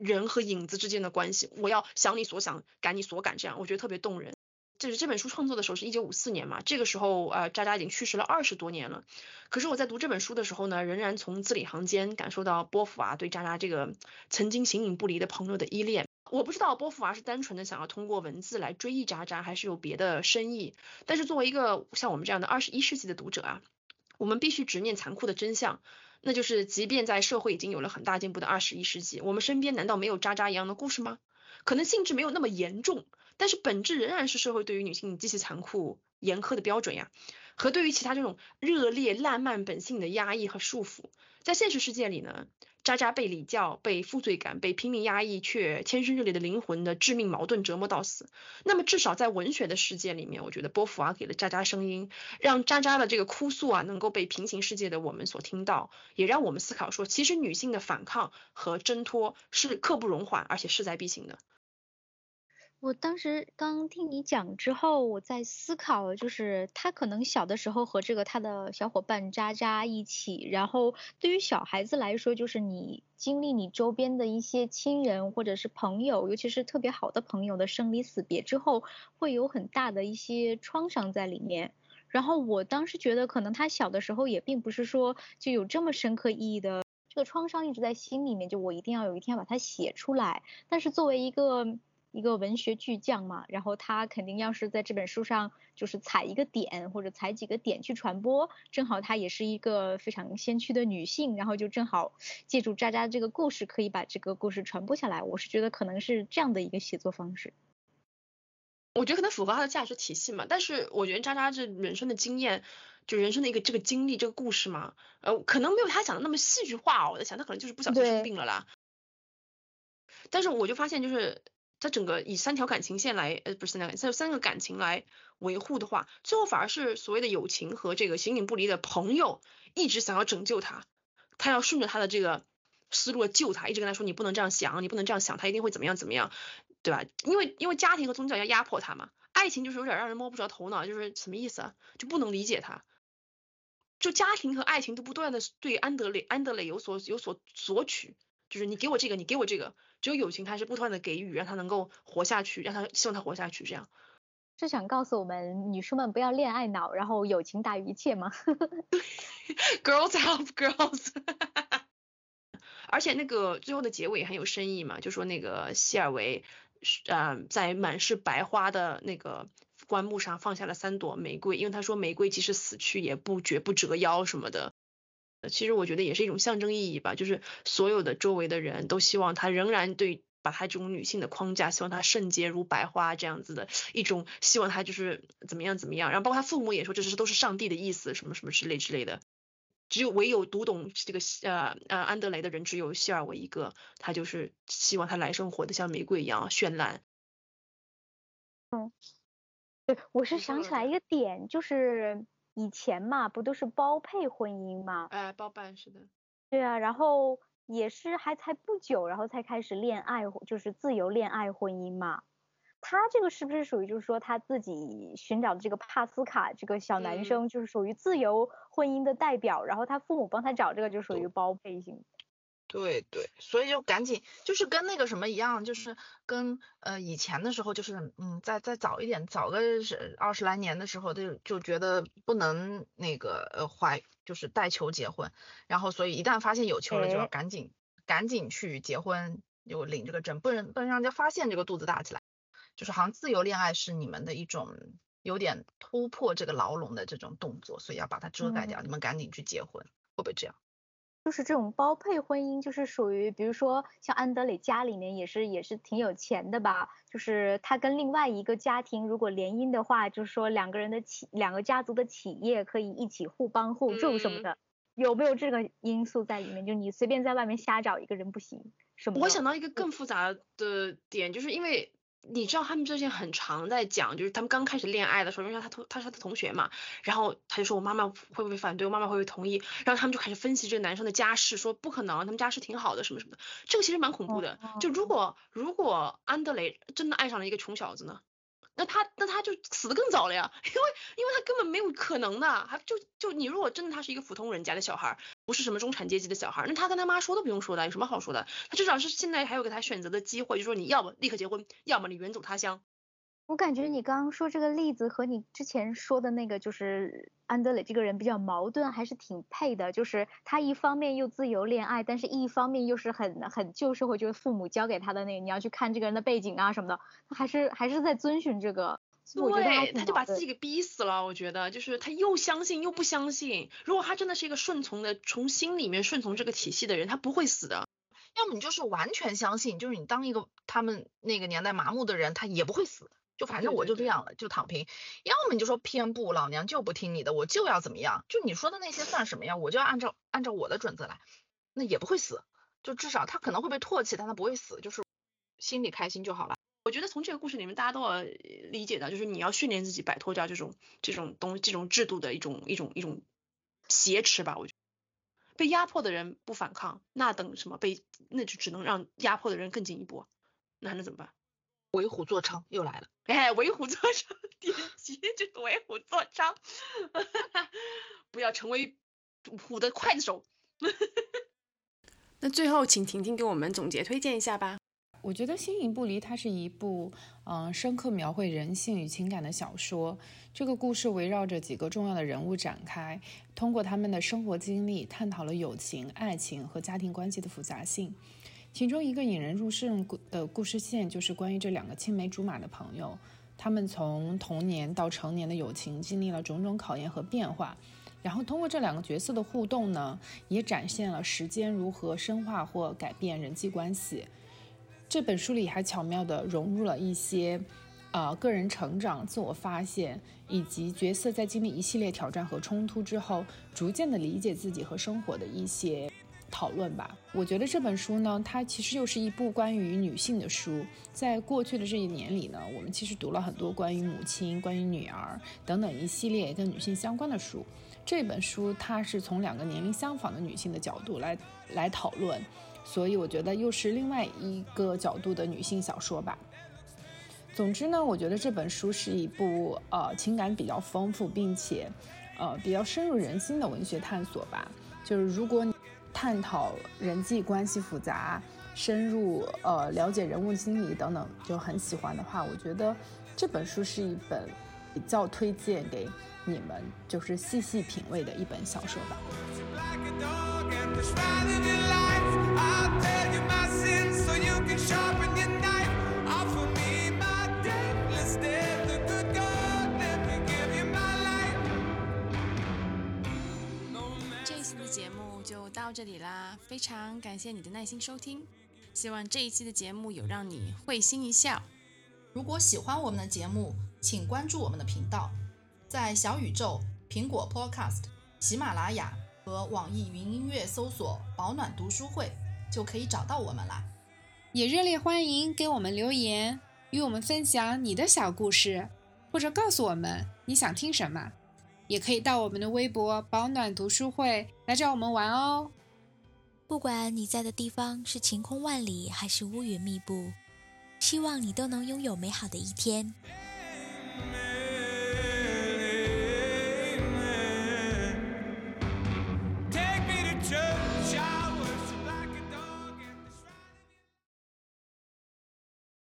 人和影子之间的关系，我要想你所想，感你所感，这样我觉得特别动人。就是这本书创作的时候是一九五四年嘛，这个时候呃渣渣已经去世了二十多年了。可是我在读这本书的时候呢，仍然从字里行间感受到波伏娃对渣渣这个曾经形影不离的朋友的依恋。我不知道波伏娃是单纯的想要通过文字来追忆渣渣，还是有别的深意。但是作为一个像我们这样的二十一世纪的读者啊，我们必须直面残酷的真相。那就是，即便在社会已经有了很大进步的二十一世纪，我们身边难道没有渣渣一样的故事吗？可能性质没有那么严重，但是本质仍然是社会对于女性极其残酷、严苛的标准呀，和对于其他这种热烈、烂漫本性的压抑和束缚。在现实世界里呢？渣渣被礼教、被负罪感、被拼命压抑却天生热烈的灵魂的致命矛盾折磨到死。那么至少在文学的世界里面，我觉得波伏娃给了渣渣声音，让渣渣的这个哭诉啊能够被平行世界的我们所听到，也让我们思考说，其实女性的反抗和挣脱是刻不容缓，而且势在必行的。我当时刚听你讲之后，我在思考，就是他可能小的时候和这个他的小伙伴渣渣一起，然后对于小孩子来说，就是你经历你周边的一些亲人或者是朋友，尤其是特别好的朋友的生离死别之后，会有很大的一些创伤在里面。然后我当时觉得，可能他小的时候也并不是说就有这么深刻意义的，这个创伤一直在心里面，就我一定要有一天把它写出来。但是作为一个一个文学巨匠嘛，然后他肯定要是在这本书上就是踩一个点或者踩几个点去传播，正好她也是一个非常先驱的女性，然后就正好借助渣渣这个故事可以把这个故事传播下来。我是觉得可能是这样的一个写作方式。我觉得可能符合他的价值体系嘛，但是我觉得渣渣这人生的经验，就人生的一个这个经历这个故事嘛，呃，可能没有他想的那么戏剧化。我在想他可能就是不小心生病了啦。但是我就发现就是。他整个以三条感情线来，呃，不是三条，他有三个感情来维护的话，最后反而是所谓的友情和这个形影不离的朋友一直想要拯救他，他要顺着他的这个思路救他，一直跟他说你不能这样想，你不能这样想，他一定会怎么样怎么样，对吧？因为因为家庭和宗教要压迫他嘛，爱情就是有点让人摸不着头脑，就是什么意思啊？就不能理解他，就家庭和爱情都不断的对安德烈安德烈有所有所索取。就是你给我这个，你给我这个，只有友情它是不断的给予，让他能够活下去，让他希望他活下去，这样。是想告诉我们女生们不要恋爱脑，然后友情大于一切吗？(laughs) Girls help girls。(laughs) 而且那个最后的结尾很有深意嘛，就说那个希尔维，呃，在满是白花的那个棺木上放下了三朵玫瑰，因为他说玫瑰即使死去也不绝不折腰什么的。其实我觉得也是一种象征意义吧，就是所有的周围的人都希望她仍然对把她这种女性的框架，希望她圣洁如白花这样子的一种，希望她就是怎么样怎么样，然后包括她父母也说这是都是上帝的意思，什么什么之类之类的。只有唯有读懂这个呃呃安德雷的人只有希尔维一个，他就是希望他来生活的像玫瑰一样绚烂。嗯，对，我是想起来一个点，就是。以前嘛，不都是包配婚姻嘛？哎，包办是的。对啊，然后也是还才不久，然后才开始恋爱，就是自由恋爱婚姻嘛。他这个是不是属于就是说他自己寻找的这个帕斯卡这个小男生，就是属于自由婚姻的代表，然后他父母帮他找这个就属于包配型。对对，所以就赶紧，就是跟那个什么一样，就是跟呃以前的时候，就是嗯再再早一点，早个是二十来年的时候，就就觉得不能那个呃怀，就是带球结婚，然后所以一旦发现有球了，就要赶紧赶紧去结婚，就领这个证，不能不能让人家发现这个肚子大起来，就是好像自由恋爱是你们的一种有点突破这个牢笼的这种动作，所以要把它遮盖掉，你们赶紧去结婚，会不会这样？就是这种包配婚姻，就是属于，比如说像安德磊家里面也是也是挺有钱的吧，就是他跟另外一个家庭如果联姻的话，就是说两个人的企两个家族的企业可以一起互帮互助什么的，有没有这个因素在里面？就你随便在外面瞎找一个人不行，什么？我想到一个更复杂的点，就是因为。你知道他们之前很常在讲，就是他们刚开始恋爱的时候，因为他同他是他的同学嘛，然后他就说我妈妈会不会反对，我妈妈会不会同意，然后他们就开始分析这个男生的家世，说不可能，他们家世挺好的，什么什么的，这个其实蛮恐怖的。就如果如果安德雷真的爱上了一个穷小子呢？那他那他就死的更早了呀，(laughs) 因为因为他根本没有可能的，还就就你如果真的他是一个普通人家的小孩，不是什么中产阶级的小孩，那他跟他妈说都不用说的，有什么好说的？他至少是现在还有给他选择的机会，就说你要么立刻结婚，要么你远走他乡。我感觉你刚刚说这个例子和你之前说的那个，就是安德烈这个人比较矛盾，还是挺配的。就是他一方面又自由恋爱，但是一方面又是很很旧社会，就是父母教给他的那个，你要去看这个人的背景啊什么的，他还是还是在遵循这个。对，他就把自己给逼死了。我觉得就是他又相信又不相信。如果他真的是一个顺从的，从心里面顺从这个体系的人，他不会死的。要么你就是完全相信，就是你当一个他们那个年代麻木的人，他也不会死。就反正我就这样了，就躺平。要么你就说偏不，老娘就不听你的，我就要怎么样？就你说的那些算什么呀？我就要按照按照我的准则来，那也不会死。就至少他可能会被唾弃，但他不会死，就是心里开心就好了。我觉得从这个故事里面，大家都要理解到，就是你要训练自己摆脱掉这种这种东这种制度的一种一种一种挟持吧。我觉得被压迫的人不反抗，那等什么？被那就只能让压迫的人更进一步，那还能怎么办？为虎作伥又来了，哎，为虎作伥，点击就是为虎作伥，(laughs) 不要成为虎的刽子手。(laughs) 那最后，请婷婷给我们总结推荐一下吧。我觉得《形影不离》它是一部嗯深刻描绘人性与情感的小说。这个故事围绕着几个重要的人物展开，通过他们的生活经历，探讨了友情、爱情和家庭关系的复杂性。其中一个引人入胜的故事线，就是关于这两个青梅竹马的朋友，他们从童年到成年的友情经历了种种考验和变化，然后通过这两个角色的互动呢，也展现了时间如何深化或改变人际关系。这本书里还巧妙地融入了一些，呃，个人成长、自我发现，以及角色在经历一系列挑战和冲突之后，逐渐地理解自己和生活的一些。讨论吧，我觉得这本书呢，它其实又是一部关于女性的书。在过去的这一年里呢，我们其实读了很多关于母亲、关于女儿等等一系列跟女性相关的书。这本书它是从两个年龄相仿的女性的角度来来讨论，所以我觉得又是另外一个角度的女性小说吧。总之呢，我觉得这本书是一部呃情感比较丰富，并且呃比较深入人心的文学探索吧。就是如果你。探讨人际关系复杂、深入呃了解人物心理等等，就很喜欢的话，我觉得这本书是一本比较推荐给你们，就是细细品味的一本小说吧。这一期的节目就到这里啦，非常感谢你的耐心收听，希望这一期的节目有让你会心一笑。如果喜欢我们的节目，请关注我们的频道，在小宇宙、苹果 Podcast、喜马拉雅和网易云音乐搜索“保暖读书会”就可以找到我们啦。也热烈欢迎给我们留言，与我们分享你的小故事，或者告诉我们你想听什么，也可以到我们的微博“保暖读书会”来找我们玩哦。不管你在的地方是晴空万里还是乌云密布，希望你都能拥有美好的一天。